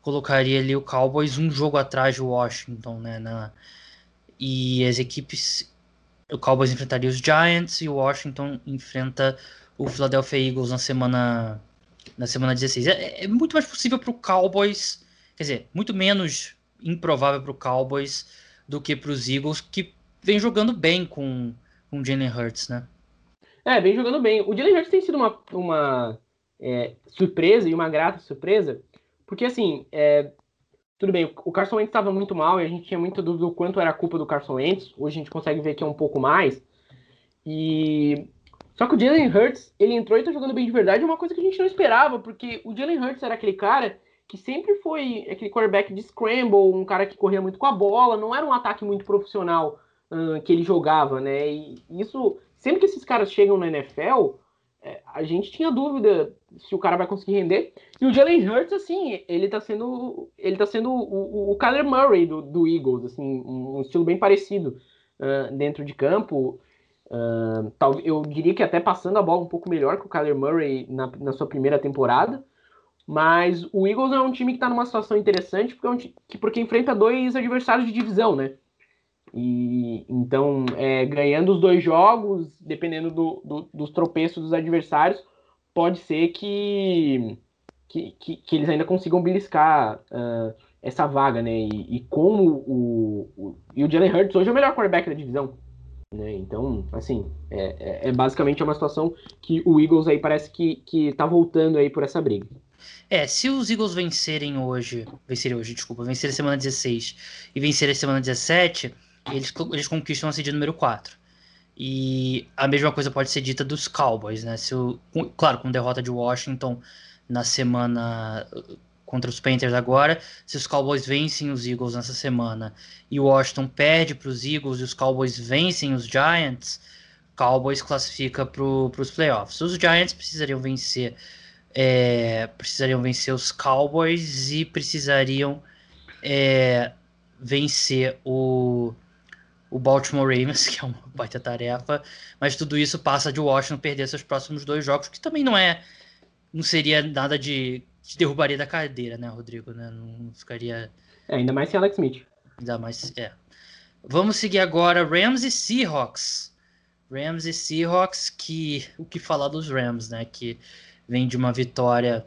colocaria ali o Cowboys um jogo atrás do Washington, né? Na, e as equipes, o Cowboys enfrentaria os Giants e o Washington enfrenta o Philadelphia Eagles na semana na semana 16. É, é muito mais possível para o Cowboys, quer dizer, muito menos improvável para o Cowboys do que para os Eagles, que vem jogando bem com com Jalen Hurts, né? É, vem jogando bem. O Jalen Hurts tem sido uma, uma é, surpresa e uma grata surpresa, porque assim, é, tudo bem, o Carson Wentz estava muito mal e a gente tinha muita dúvida do quanto era culpa do Carson Wentz. Hoje a gente consegue ver que é um pouco mais. E só que o Jalen Hurts, ele entrou e tá jogando bem de verdade, é uma coisa que a gente não esperava, porque o Jalen Hurts era aquele cara que sempre foi aquele quarterback de scramble, um cara que corria muito com a bola, não era um ataque muito profissional que ele jogava, né? E isso, sempre que esses caras chegam na NFL, é, a gente tinha dúvida se o cara vai conseguir render. E o Jalen Hurts, assim, ele tá sendo. Ele tá sendo o, o, Kyler Murray do, do Eagles, assim, um, estilo bem parecido uh, dentro de campo. Uh, tal, eu diria que até passando a bola um pouco melhor que o Kyler Murray na, na sua primeira temporada. Mas o Eagles é um time que está numa situação interessante porque, é um, que, porque enfrenta dois adversários de divisão, né? E então, é, ganhando os dois jogos, dependendo do, do, dos tropeços dos adversários, pode ser que, que, que, que eles ainda consigam beliscar uh, essa vaga, né? E, e como o, o, e o Jalen Hurts hoje é o melhor quarterback da divisão. Né? Então, assim, é, é, é basicamente uma situação que o Eagles aí parece que, que tá voltando aí por essa briga. É, se os Eagles vencerem hoje, vencerem hoje, desculpa, vencerem semana 16 e vencerem semana 17, eles, eles conquistam a seed número 4. E a mesma coisa pode ser dita dos Cowboys, né? Se o, com, claro, com derrota de Washington na semana contra os Panthers agora, se os Cowboys vencem os Eagles nessa semana e o Washington perde para os Eagles e os Cowboys vencem os Giants, Cowboys classifica para os playoffs. Os Giants precisariam vencer, é, precisariam vencer os Cowboys e precisariam é, vencer o o Baltimore Ravens, que é uma baita tarefa, mas tudo isso passa de Washington perder seus próximos dois jogos, que também não é. Não seria nada de. de derrubaria da cadeira, né, Rodrigo? Né? Não ficaria. É, ainda mais sem Alex Smith. Ainda mais. É. Vamos seguir agora Rams e Seahawks. Rams e Seahawks, que. O que falar dos Rams, né? Que vem de uma vitória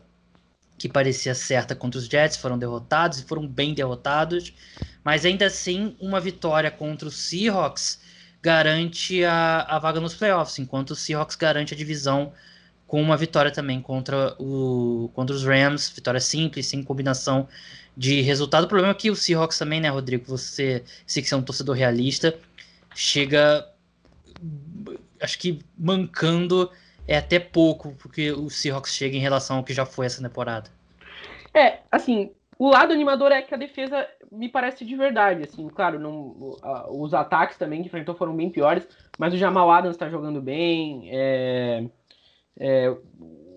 que parecia certa contra os Jets, foram derrotados e foram bem derrotados, mas ainda assim uma vitória contra os Seahawks garante a, a vaga nos playoffs, enquanto o Seahawks garante a divisão com uma vitória também contra, o, contra os Rams, vitória simples, sem combinação de resultado. O problema é que o Seahawks também, né, Rodrigo, você, sei que é um torcedor realista, chega, acho que mancando é até pouco porque o Seahawks chega em relação ao que já foi essa temporada. É, assim, o lado animador é que a defesa me parece de verdade, assim, claro, não, os ataques também que enfrentou foram bem piores, mas o Jamal Adams tá jogando bem, é, é,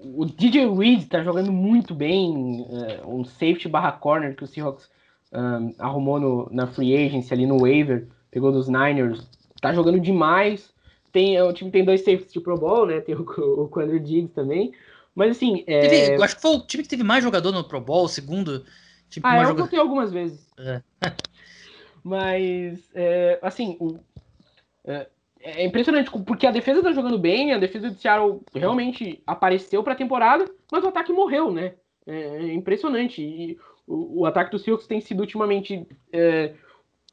o DJ Reed tá jogando muito bem, é, um safety barra corner que o Seahawks um, arrumou no, na free agency ali no waiver, pegou dos Niners, tá jogando demais, tem, o time tem dois safeties de Pro Bowl, né? Tem o, o Quandre Diggs também. Mas assim. É... Teve, acho que foi o time que teve mais jogador no Pro Bowl, o segundo. Time ah, eu jogador... votei algumas vezes. É. Mas, é, assim, o, é, é, impressionante, porque a defesa tá jogando bem, a defesa do Seattle realmente apareceu pra temporada, mas o ataque morreu, né? É, é impressionante. E o, o ataque do Seahawks tem sido ultimamente é,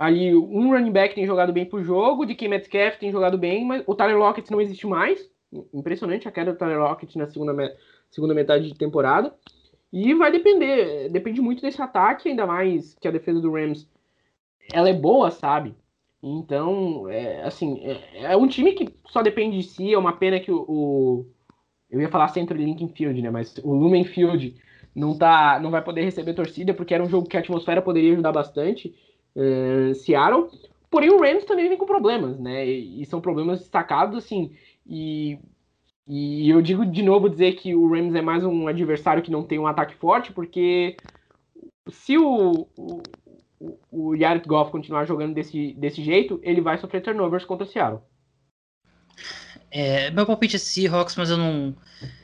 ali um running back tem jogado bem pro jogo, de Metcalf tem jogado bem, mas o Tyler Lockett não existe mais. Impressionante a queda do Tyler Lockett na segunda, segunda metade de temporada. E vai depender, depende muito desse ataque, ainda mais que a defesa do Rams ela é boa, sabe? Então, é, assim, é, é um time que só depende de si, é uma pena que o, o, eu ia falar Century Lincoln Field, né? Mas o Lumen Field não, tá, não vai poder receber torcida, porque era um jogo que a atmosfera poderia ajudar bastante. Uh, Seattle. Porém, o Rams também vem com problemas, né? E, e são problemas destacados, assim. E, e eu digo de novo dizer que o Rams é mais um adversário que não tem um ataque forte, porque se o, o, o Jared Goff continuar jogando desse, desse jeito, ele vai sofrer turnovers contra o Seattle. É, meu palpite é Seahawks, mas eu não.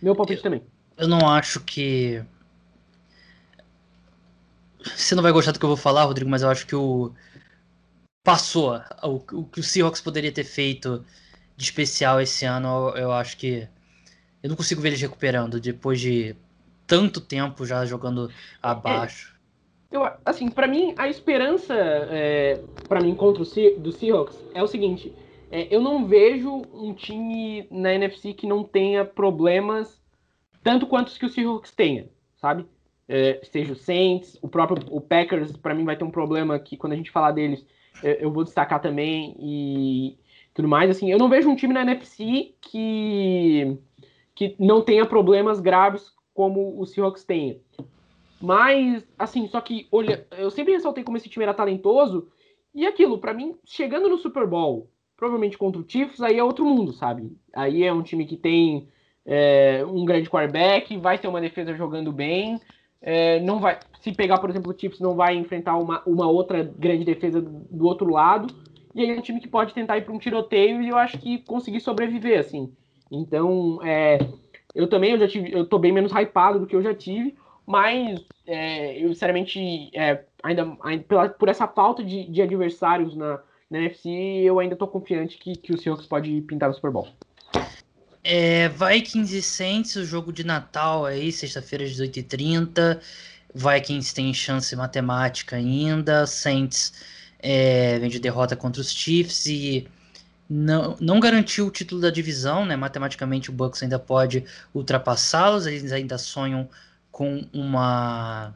Meu palpite eu, também. Eu não acho que. Você não vai gostar do que eu vou falar, Rodrigo, mas eu acho que o. Passou. O, o que o Seahawks poderia ter feito de especial esse ano, eu, acho que. Eu não consigo ver eles recuperando depois de tanto tempo já jogando abaixo. É, eu, assim, para mim, a esperança é, para mim contra o Se do Seahawks é o seguinte: é, eu não vejo um time na NFC que não tenha problemas tanto quanto os que o Seahawks tenha, sabe? É, seja o Saints, o próprio o Packers, para mim vai ter um problema que quando a gente falar deles, é, eu vou destacar também e tudo mais. Assim, eu não vejo um time na NFC que que não tenha problemas graves como o Seahawks tem. Mas, assim, só que, olha, eu sempre ressaltei como esse time era talentoso, e aquilo, para mim, chegando no Super Bowl, provavelmente contra o Chiefs, aí é outro mundo, sabe? Aí é um time que tem é, um grande quarterback, vai ter uma defesa jogando bem, é, não vai, se pegar, por exemplo, o Chiefs, não vai enfrentar uma, uma outra grande defesa do outro lado, e aí é um time que pode tentar ir para um tiroteio e eu acho que conseguir sobreviver, assim. Então, é, eu também eu já tive, eu tô bem menos hypado do que eu já tive, mas é, eu sinceramente, é, ainda, ainda pela, por essa falta de, de adversários na, na NFC, eu ainda tô confiante que, que o Seahawks pode pintar no Super Bowl. É, Vikings e Saints, o jogo de Natal aí, sexta-feira às 18h30. Vikings tem chance matemática ainda. Saints é, vem de derrota contra os Chiefs e não, não garantiu o título da divisão, né? Matematicamente o Bucks ainda pode ultrapassá-los, eles ainda sonham com uma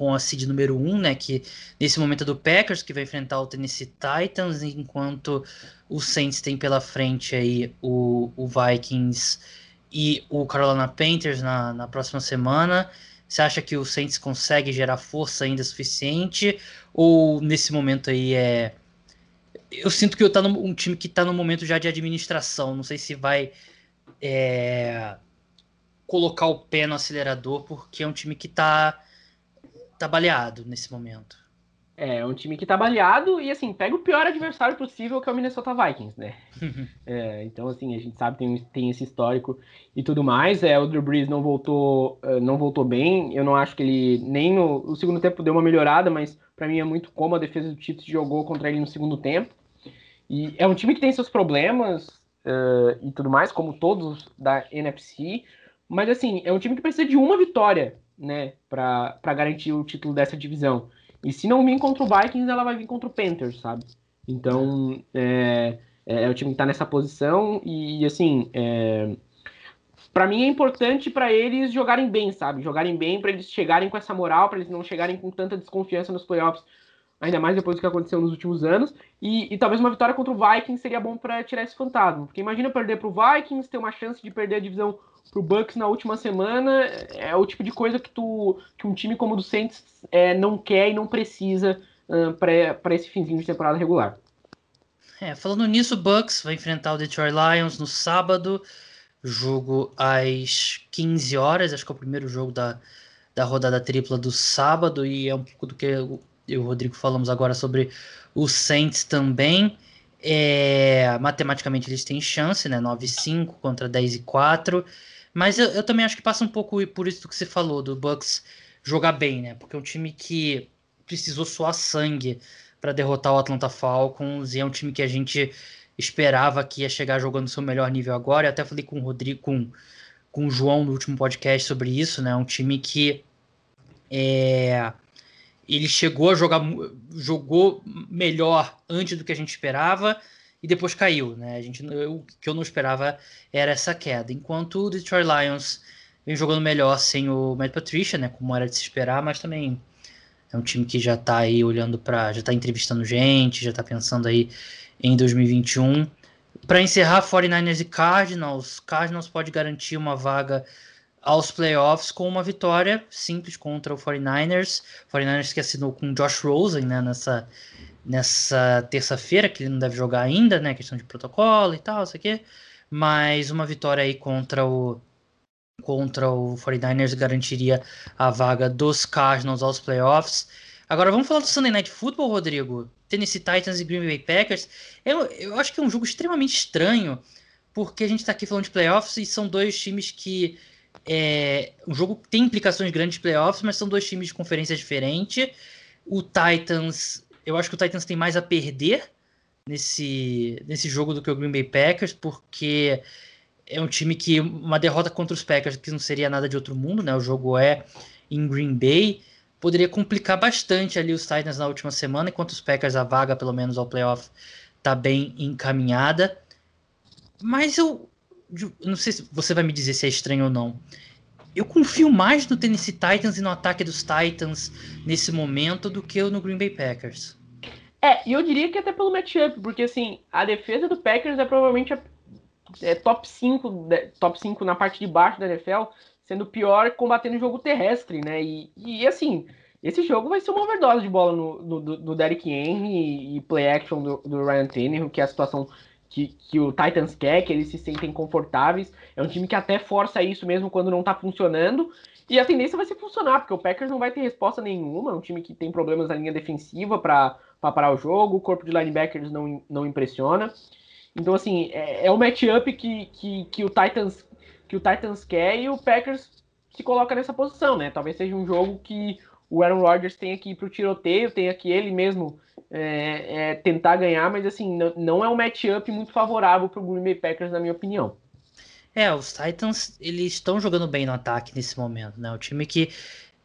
com a seed número 1, um, né, que nesse momento é do Packers, que vai enfrentar o Tennessee Titans, enquanto o Saints tem pela frente aí o, o Vikings e o Carolina Panthers na, na próxima semana. Você acha que o Saints consegue gerar força ainda suficiente? Ou nesse momento aí é eu sinto que eu tá um time que está no momento já de administração. Não sei se vai é, colocar o pé no acelerador, porque é um time que está tá baleado nesse momento. É, é um time que tá baleado e, assim, pega o pior adversário possível, que é o Minnesota Vikings, né? é, então, assim, a gente sabe que tem, tem esse histórico e tudo mais. É, o Drew Brees não voltou, uh, não voltou bem. Eu não acho que ele nem no, no segundo tempo deu uma melhorada, mas para mim é muito como a defesa do Chiefs jogou contra ele no segundo tempo. E é um time que tem seus problemas uh, e tudo mais, como todos da NFC, mas assim, é um time que precisa de uma vitória, né, para garantir o título dessa divisão. E se não vir contra o Vikings, ela vai vir contra o Panthers, sabe? Então, é, é, é o time que tá nessa posição e, assim, é, para mim é importante para eles jogarem bem, sabe? Jogarem bem para eles chegarem com essa moral, para eles não chegarem com tanta desconfiança nos playoffs ainda mais depois do que aconteceu nos últimos anos. E, e talvez uma vitória contra o Vikings seria bom para tirar esse fantasma. Porque imagina perder para o Vikings, ter uma chance de perder a divisão para o Bucks na última semana. É o tipo de coisa que, tu, que um time como o do Saints é, não quer e não precisa uh, para esse finzinho de temporada regular. É, falando nisso, o Bucks vai enfrentar o Detroit Lions no sábado. Jogo às 15 horas, acho que é o primeiro jogo da, da rodada tripla do sábado, e é um pouco do que eu e o Rodrigo falamos agora sobre o Saints também. É, matematicamente eles têm chance, né? 9-5 contra 10 e 4. Mas eu, eu, também acho que passa um pouco por isso que você falou, do Bucks jogar bem, né? Porque é um time que precisou suar sangue para derrotar o Atlanta Falcons e é um time que a gente esperava que ia chegar jogando seu melhor nível agora. Eu até falei com o Rodrigo, com, com o João no último podcast sobre isso, né? Um time que é, ele chegou a jogar jogou melhor antes do que a gente esperava e depois caiu, né? A gente, o que eu não esperava era essa queda. Enquanto o Detroit Lions vem jogando melhor sem o Matt Patricia, né? Como era de se esperar, mas também é um time que já tá aí olhando para, já tá entrevistando gente, já tá pensando aí em 2021. para encerrar 49ers e Cardinals, Cardinals pode garantir uma vaga aos playoffs com uma vitória simples contra o 49ers. 49ers que assinou com Josh Rosen né, nessa, nessa terça-feira, que ele não deve jogar ainda, né? Questão de protocolo e tal, isso aqui. Mas uma vitória aí contra o contra o 49ers garantiria a vaga dos Cardinals aos playoffs. Agora vamos falar do Sunday Night Football, Rodrigo. Tennessee Titans e Green Bay Packers. Eu, eu acho que é um jogo extremamente estranho, porque a gente está aqui falando de playoffs e são dois times que é, um jogo que tem implicações grandes de playoffs, mas são dois times de conferência diferentes. O Titans, eu acho que o Titans tem mais a perder nesse, nesse jogo do que o Green Bay Packers, porque é um time que uma derrota contra os Packers que não seria nada de outro mundo, né? O jogo é em Green Bay, poderia complicar bastante ali os Titans na última semana, enquanto os Packers a vaga pelo menos ao playoff tá bem encaminhada. Mas eu não sei se você vai me dizer se é estranho ou não. Eu confio mais no Tennessee Titans e no ataque dos Titans nesse momento do que no Green Bay Packers. É, e eu diria que até pelo matchup, porque assim, a defesa do Packers é provavelmente a, é, top 5, top 5 na parte de baixo da NFL, sendo pior combatendo o jogo terrestre, né? E, e assim, esse jogo vai ser uma overdose de bola no, no, no Derrick Henry e play action do, do Ryan Tannehill, que é a situação que, que o Titans quer, que eles se sentem confortáveis. É um time que até força isso mesmo quando não tá funcionando. E a tendência vai ser funcionar, porque o Packers não vai ter resposta nenhuma. É um time que tem problemas na linha defensiva para parar o jogo, o corpo de linebackers não, não impressiona. Então, assim, é, é um matchup que, que, que, o Titans, que o Titans quer e o Packers se coloca nessa posição, né? Talvez seja um jogo que o Aaron Rodgers tenha que ir pro tiroteio, tenha que ele mesmo é, é, tentar ganhar, mas assim, não, não é um matchup muito favorável para o Green Bay Packers, na minha opinião. É, os Titans, eles estão jogando bem no ataque nesse momento, né? O time que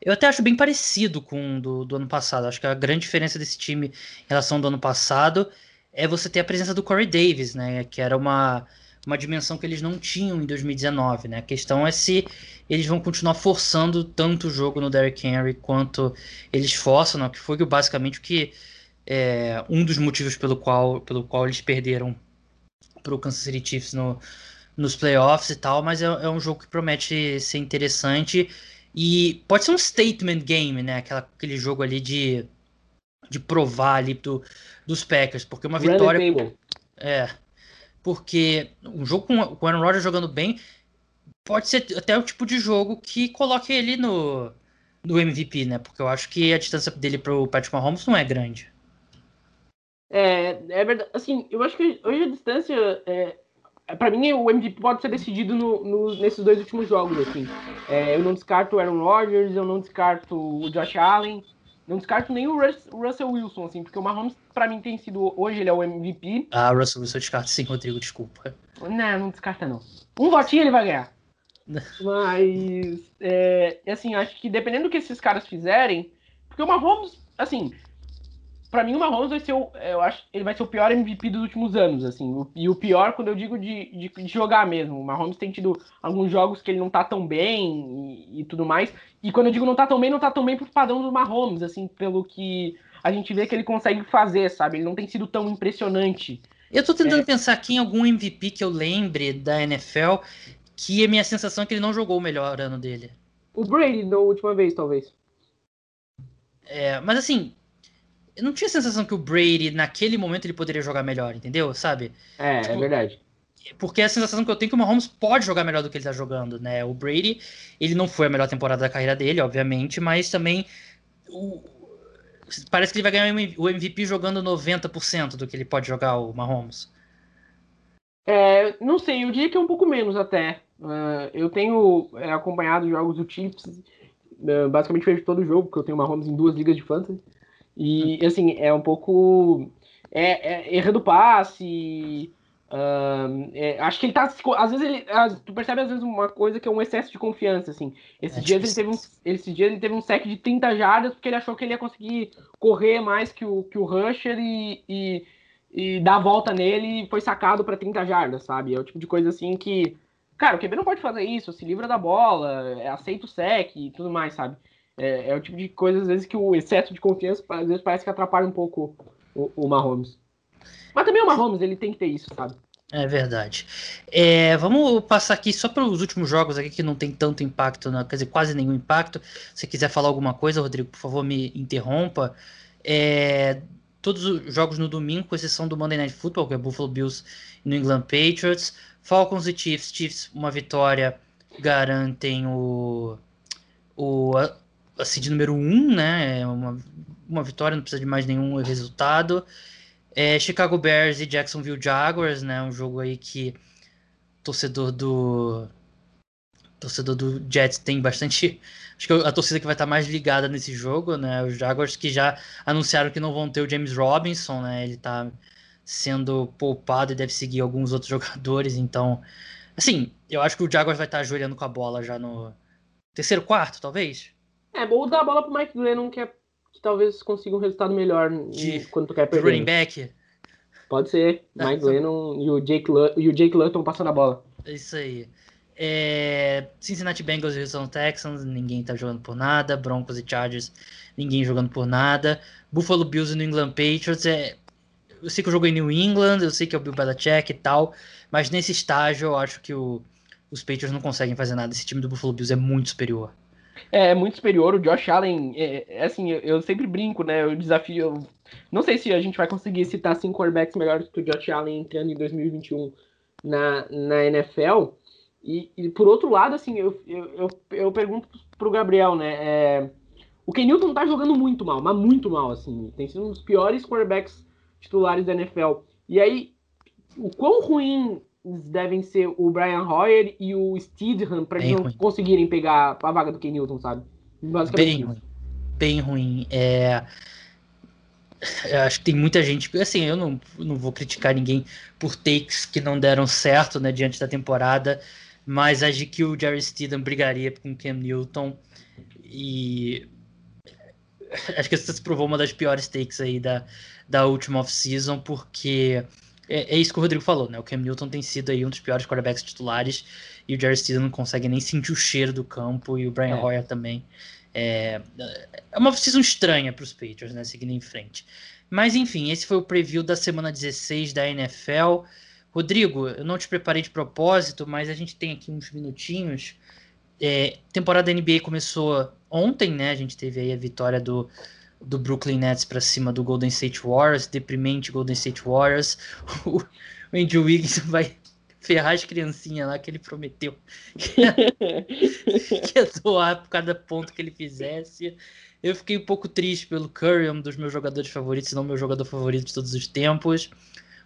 eu até acho bem parecido com o do, do ano passado. Acho que a grande diferença desse time em relação ao ano passado é você ter a presença do Corey Davis, né? Que era uma, uma dimensão que eles não tinham em 2019, né? A questão é se eles vão continuar forçando tanto o jogo no Derrick Henry quanto eles forçam, né? Que foi basicamente o que é, um dos motivos pelo qual, pelo qual eles perderam para o Kansas City Chiefs no, nos playoffs e tal, mas é, é, um jogo que promete ser interessante e pode ser um statement game, né? Aquela, aquele jogo ali de, de provar ali do, dos Packers, porque uma vitória. É. Porque um jogo com, o Aaron Rodgers jogando bem pode ser até o tipo de jogo que coloque ele no, no MVP, né? Porque eu acho que a distância dele para o Patrick Mahomes não é grande. É, é verdade. Assim, eu acho que hoje a distância. É, para mim, o MVP pode ser decidido no, no, nesses dois últimos jogos. Assim. É, eu não descarto o Aaron Rodgers, eu não descarto o Josh Allen, não descarto nem o Russell Wilson, assim, porque o Mahomes, para mim, tem sido. Hoje ele é o MVP. Ah, o Russell Wilson eu descarto sim, Rodrigo, desculpa. Não, não descarta não. Um votinho ele vai ganhar. Mas, é, assim, acho que dependendo do que esses caras fizerem, porque o Mahomes, assim, para mim o Mahomes vai ser o, eu acho, ele vai ser o pior MVP dos últimos anos, assim. E o pior quando eu digo de, de, de, jogar mesmo. O Mahomes tem tido alguns jogos que ele não tá tão bem e, e, tudo mais. E quando eu digo não tá tão bem, não tá tão bem pro padrão do Mahomes, assim, pelo que a gente vê que ele consegue fazer, sabe? Ele não tem sido tão impressionante. Eu tô tentando é... pensar aqui em algum MVP que eu lembre da NFL que a minha sensação é que ele não jogou o melhor ano dele. O Brady, na última vez, talvez. É, mas assim, eu não tinha a sensação que o Brady, naquele momento, ele poderia jogar melhor, entendeu? Sabe? É, é tipo, é verdade. Porque a sensação que eu tenho é que o Mahomes pode jogar melhor do que ele tá jogando, né? O Brady, ele não foi a melhor temporada da carreira dele, obviamente, mas também o, parece que ele vai ganhar o MVP jogando 90% do que ele pode jogar o Mahomes. É, não sei, eu diria que é um pouco menos até. Uh, eu tenho é, acompanhado jogos do Chiefs, uh, basicamente vejo todo jogo, porque eu tenho Mahomes em duas ligas de fantasy. E, assim, é um pouco. É, é errando passe. Uh, é, acho que ele tá. Às vezes ele. Tu percebe às vezes uma coisa que é um excesso de confiança, assim. Esses, é dias, ele teve um, esses dias ele teve um sec de 30 jardas porque ele achou que ele ia conseguir correr mais que o, que o Rusher e, e, e dar a volta nele e foi sacado para 30 jardas, sabe? É o tipo de coisa assim que. Cara, o QB não pode fazer isso, se livra da bola, é, aceita o sec e tudo mais, sabe? É, é, o tipo de coisa, às vezes, que o excesso de confiança, às vezes, parece que atrapalha um pouco o, o Mahomes. Mas também o Mahomes, ele tem que ter isso, sabe? É verdade. É, vamos passar aqui só para os últimos jogos aqui que não tem tanto impacto, né? quer dizer, quase nenhum impacto. Se quiser falar alguma coisa, Rodrigo, por favor, me interrompa. É, todos os jogos no domingo, com exceção do Monday Night Football, que é Buffalo Bills e New England Patriots. Falcons e Chiefs. Chiefs, uma vitória, garantem o, o a, seed número 1, um, né? É uma, uma vitória, não precisa de mais nenhum resultado. É, Chicago Bears e Jacksonville Jaguars, né? Um jogo aí que torcedor do torcedor do Jets tem bastante. Acho que a torcida que vai estar mais ligada nesse jogo, né? Os Jaguars que já anunciaram que não vão ter o James Robinson, né? Ele está sendo poupado e deve seguir alguns outros jogadores, então. Assim, eu acho que o Jaguars vai estar ajoelhando com a bola já no terceiro quarto, talvez. É, ou dar a bola pro Mike Glennon, que é que talvez consiga um resultado melhor de, quando tu quer perder. running back? Pode ser. Ah, Mike Glennon e o Jake, e o Jake Luton passando a bola. Isso aí. É, Cincinnati Bengals e Houston Texans, ninguém tá jogando por nada. Broncos e Chargers, ninguém jogando por nada. Buffalo Bills e New England Patriots, é, eu sei que eu jogo em New England, eu sei que é o Bill Belichick e tal, mas nesse estágio eu acho que o, os Patriots não conseguem fazer nada. Esse time do Buffalo Bills é muito superior. É, é muito superior. O Josh Allen, é, é assim, eu, eu, sempre brinco, né? O desafio. Eu, não sei se a gente vai conseguir citar cinco quarterbacks melhores que o Josh Allen entrando em 2021 na, na NFL. E, e por outro lado, assim, eu, eu, eu, eu pergunto pro Gabriel, né? É, o Ken Newton tá jogando muito mal, mas muito mal, assim. Tem sido um dos piores quarterbacks titulares da NFL. E aí, o quão ruim devem ser o Brian Hoyer e o Steedham para eles não ruim. conseguirem pegar a vaga do Ken Newton, sabe? Bem ruim. Bem ruim. É... Eu acho que tem muita gente. Assim, eu não, não vou criticar ninguém por takes que não deram certo né, diante da temporada, mas acho que o Jerry Steedham brigaria com o Cam Newton e acho que essa se provou uma das piores takes aí da, da última off-season, porque é, é, isso que o Rodrigo falou, né? O Cam Newton tem sido aí um dos piores quarterbacks titulares e o Jerry Steele não consegue nem sentir o cheiro do campo e o Brian é. Hoyer também. É, é uma season estranha para os Patriots, né? Seguindo em frente. Mas enfim, esse foi o preview da semana 16 da NFL. Rodrigo, eu não te preparei de propósito, mas a gente tem aqui uns minutinhos. É, temporada da NBA começou ontem, né? A gente teve aí a vitória do do Brooklyn Nets para cima do Golden State Warriors, deprimente Golden State Warriors. O, o Andrew Wiggins vai ferrar as criancinhas lá que ele prometeu que ia, que ia doar por cada ponto que ele fizesse. Eu fiquei um pouco triste pelo Curry, um dos meus jogadores favoritos, se não meu jogador favorito de todos os tempos.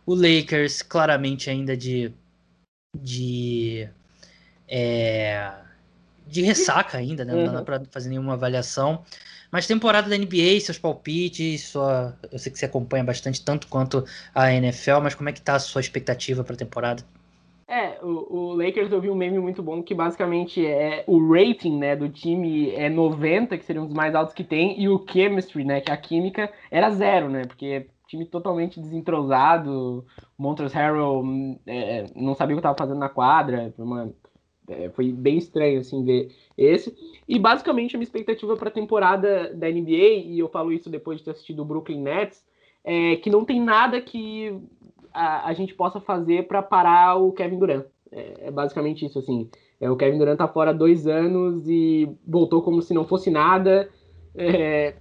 O Lakers, claramente ainda de. de. É, de ressaca ainda, né? Não uhum. dá pra fazer nenhuma avaliação. Mas temporada da NBA, seus palpites, sua... eu sei que você acompanha bastante, tanto quanto a NFL, mas como é que tá a sua expectativa para a temporada? É, o, o, Lakers eu vi um meme muito bom que basicamente é o rating, né, do time é 90, que seria um dos mais altos que tem, e o chemistry, né, que é a química, era zero, né, porque time totalmente desentrosado, Montrezl Harrell é, não sabia o que estava fazendo na quadra, uma é, foi bem estranho, assim, ver esse. E, basicamente, a minha expectativa para a temporada da NBA, e eu falo isso depois de ter assistido o Brooklyn Nets, é que não tem nada que a, a gente possa fazer para parar o Kevin Durant. É, é, basicamente isso, assim. É, o Kevin Durant tá fora dois anos e voltou como se não fosse nada. É,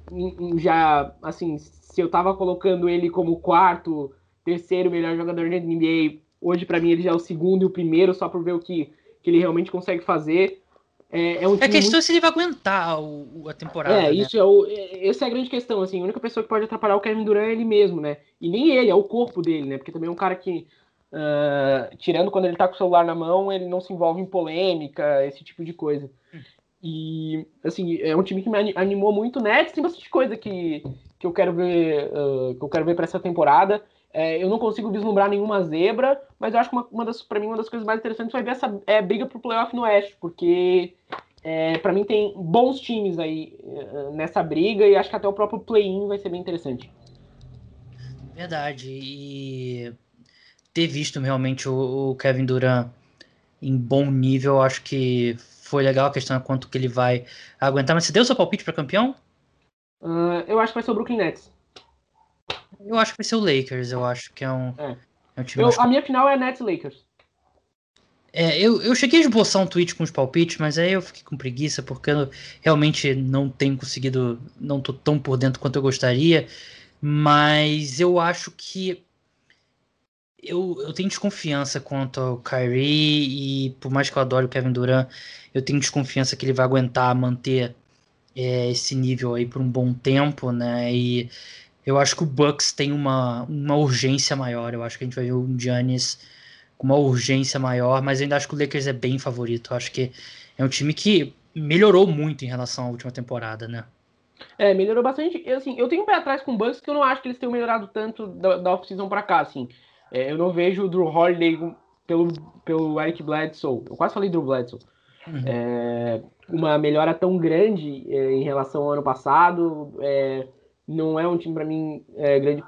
já, assim, se eu tava colocando ele como quarto, terceiro melhor jogador da NBA, hoje para mim ele já é o segundo e o primeiro, só por ver o que que ele realmente consegue fazer. É, é, um é a questão muito... se ele vai aguentar o, a temporada. É, né? isso é o, é, essa é a grande questão. Assim, a única pessoa que pode atrapalhar o Kevin Durant é ele mesmo, né? E nem ele, é o corpo dele, né? Porque também é um cara que, uh, tirando quando ele tá com o celular na mão, ele não se envolve em polêmica, esse tipo de coisa. Hum. E, assim, é um time que me animou muito, né? Tem bastante coisa que, que eu quero ver, uh, que eu quero ver para essa temporada. É, eu não consigo vislumbrar nenhuma zebra, mas eu acho que uma, uma das, para mim, uma das coisas mais interessantes vai ver essa é, briga pro playoff no Oeste, porque é, para mim tem bons times aí é, nessa briga e acho que até o próprio play-in vai ser bem interessante. Verdade. E ter visto realmente o, o Kevin Durant em bom nível, acho que foi legal. A questão é quanto que ele vai aguentar. Mas você deu seu palpite para campeão? Uh, eu acho que vai ser o Brooklyn Nets. Eu acho que vai ser o Lakers, eu acho que é um, é. É um time eu. A minha final é Nets Lakers. É, eu, eu cheguei a esboçar um tweet com os palpites, mas aí eu fiquei com preguiça, porque eu realmente não tenho conseguido, não tô tão por dentro quanto eu gostaria, mas eu acho que eu, eu tenho desconfiança quanto ao Kyrie, e por mais que eu adore o Kevin Durant, eu tenho desconfiança que ele vai aguentar manter é, esse nível aí por um bom tempo, né, e eu acho que o Bucks tem uma, uma urgência maior, eu acho que a gente vai ver o Giannis com uma urgência maior, mas eu ainda acho que o Lakers é bem favorito. Eu acho que é um time que melhorou muito em relação à última temporada, né? É, melhorou bastante. Eu, assim, eu tenho um pé atrás com o Bucks que eu não acho que eles tenham melhorado tanto da, da off-season pra cá, assim. É, eu não vejo o Drew Holiday pelo, pelo Eric Bledsoe. Eu quase falei Drew Bledsoe. Uhum. É, uma melhora tão grande é, em relação ao ano passado. É, não é um time, para mim, é, grande,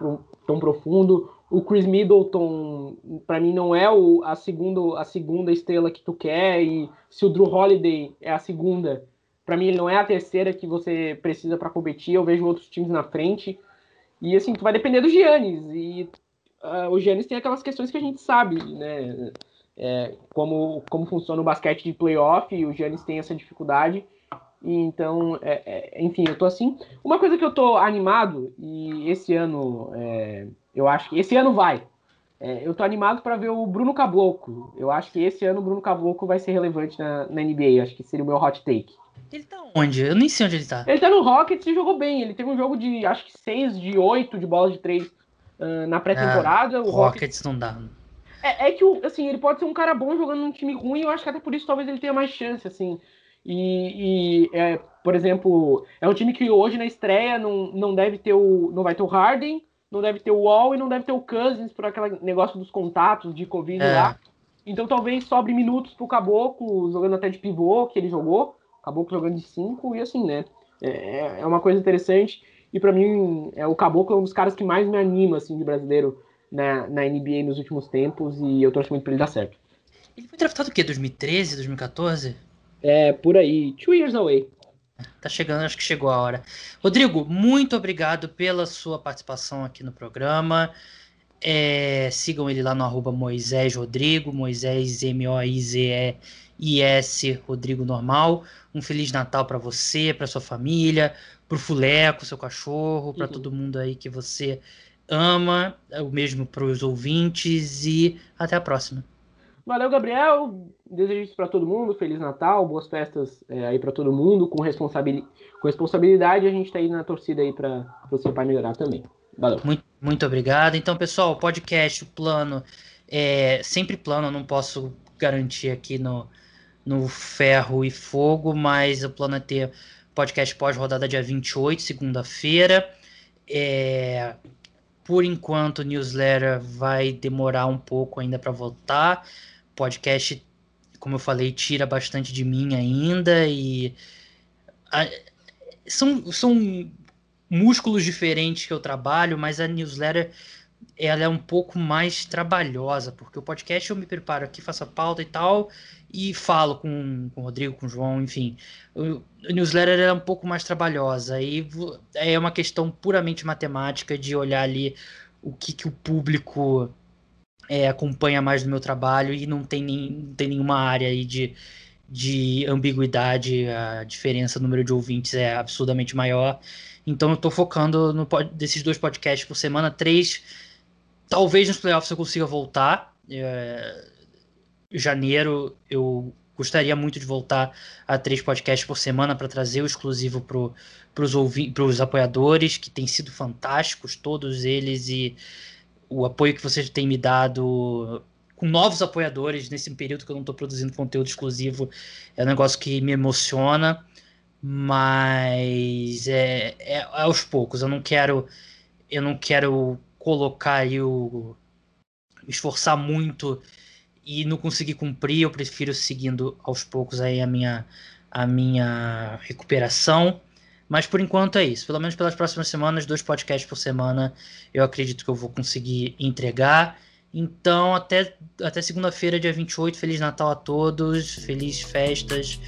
tão profundo. O Chris Middleton, para mim, não é o, a, segunda, a segunda estrela que tu quer, e se o Drew Holiday é a segunda, para mim ele não é a terceira que você precisa para competir, eu vejo outros times na frente, e assim, tu vai depender do Giannis, e uh, o Giannis tem aquelas questões que a gente sabe, né, é, como, como funciona o basquete de playoff, o Giannis tem essa dificuldade, e então, é, é, enfim, eu tô assim. Uma coisa que eu tô animado, e esse ano é, eu acho que esse ano vai. É, eu tô animado para ver o Bruno Caboclo. Eu acho que esse ano o Bruno Caboclo vai ser relevante na, na NBA. Acho que seria o meu hot take. Ele tá onde? Eu nem sei onde ele tá. Ele tá no Rockets e jogou bem. Ele teve um jogo de, acho que 6 de 8 de bola de 3 uh, na pré-temporada. Ah, o Rockets, Rockets não dá. É, é, que, assim, ele pode ser um cara bom jogando num time ruim. Eu acho que até por isso talvez ele tenha mais chance, assim. E, e é, por exemplo, é um time que hoje na estreia não, não deve ter o. não vai ter o Harden não deve ter o Wall e não deve ter o Cousins por aquele negócio dos contatos de Covid é. lá. Então talvez sobre minutos pro Caboclo, jogando até de pivô, que ele jogou. Caboclo jogando de 5 e assim, né? É, é uma coisa interessante. E para mim, é, o Caboclo é um dos caras que mais me anima, assim, de brasileiro na, na NBA nos últimos tempos. E eu torço muito pra ele dar certo. Ele foi draftado o quê? 2013, 2014? É, por aí. Two years away. Tá chegando, acho que chegou a hora. Rodrigo, muito obrigado pela sua participação aqui no programa. É, sigam ele lá no arroba Moisés Rodrigo, Moisés M-O-I-Z-E-I-S Rodrigo Normal. Um Feliz Natal para você, para sua família, pro Fuleco, seu cachorro, para uhum. todo mundo aí que você ama, o mesmo para os ouvintes e até a próxima. Valeu, Gabriel. Desejo isso para todo mundo. Feliz Natal, boas festas é, aí para todo mundo. Com, responsabil... com responsabilidade, a gente está aí na torcida aí para seu pai melhorar também. Valeu. Muito, muito obrigado. Então, pessoal, podcast, o plano é sempre plano. Não posso garantir aqui no, no ferro e fogo, mas o plano é ter podcast pós-rodada dia 28, segunda-feira. É, por enquanto, newsletter vai demorar um pouco ainda para voltar. Podcast, como eu falei, tira bastante de mim ainda e a, são, são músculos diferentes que eu trabalho, mas a newsletter ela é um pouco mais trabalhosa, porque o podcast eu me preparo aqui, faço a pauta e tal, e falo com, com o Rodrigo, com o João, enfim. O, o newsletter é um pouco mais trabalhosa, e é uma questão puramente matemática de olhar ali o que, que o público é, acompanha mais do meu trabalho e não tem, nem, não tem nenhuma área aí de, de ambiguidade, a diferença no número de ouvintes é absurdamente maior. Então eu estou focando no desses dois podcasts por semana, três. Talvez nos playoffs eu consiga voltar. É, janeiro eu gostaria muito de voltar a três podcasts por semana para trazer o exclusivo para os apoiadores, que têm sido fantásticos, todos eles, e o apoio que vocês têm me dado com novos apoiadores nesse período que eu não estou produzindo conteúdo exclusivo é um negócio que me emociona, mas é, é, é aos poucos. Eu não quero eu não quero colocar aí o esforçar muito e não conseguir cumprir. Eu prefiro seguindo aos poucos aí a minha a minha recuperação. Mas por enquanto é isso. Pelo menos pelas próximas semanas, dois podcasts por semana, eu acredito que eu vou conseguir entregar. Então, até, até segunda-feira, dia 28. Feliz Natal a todos, feliz festas,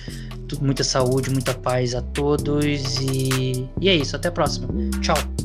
muita saúde, muita paz a todos. E, e é isso. Até a próxima. Tchau.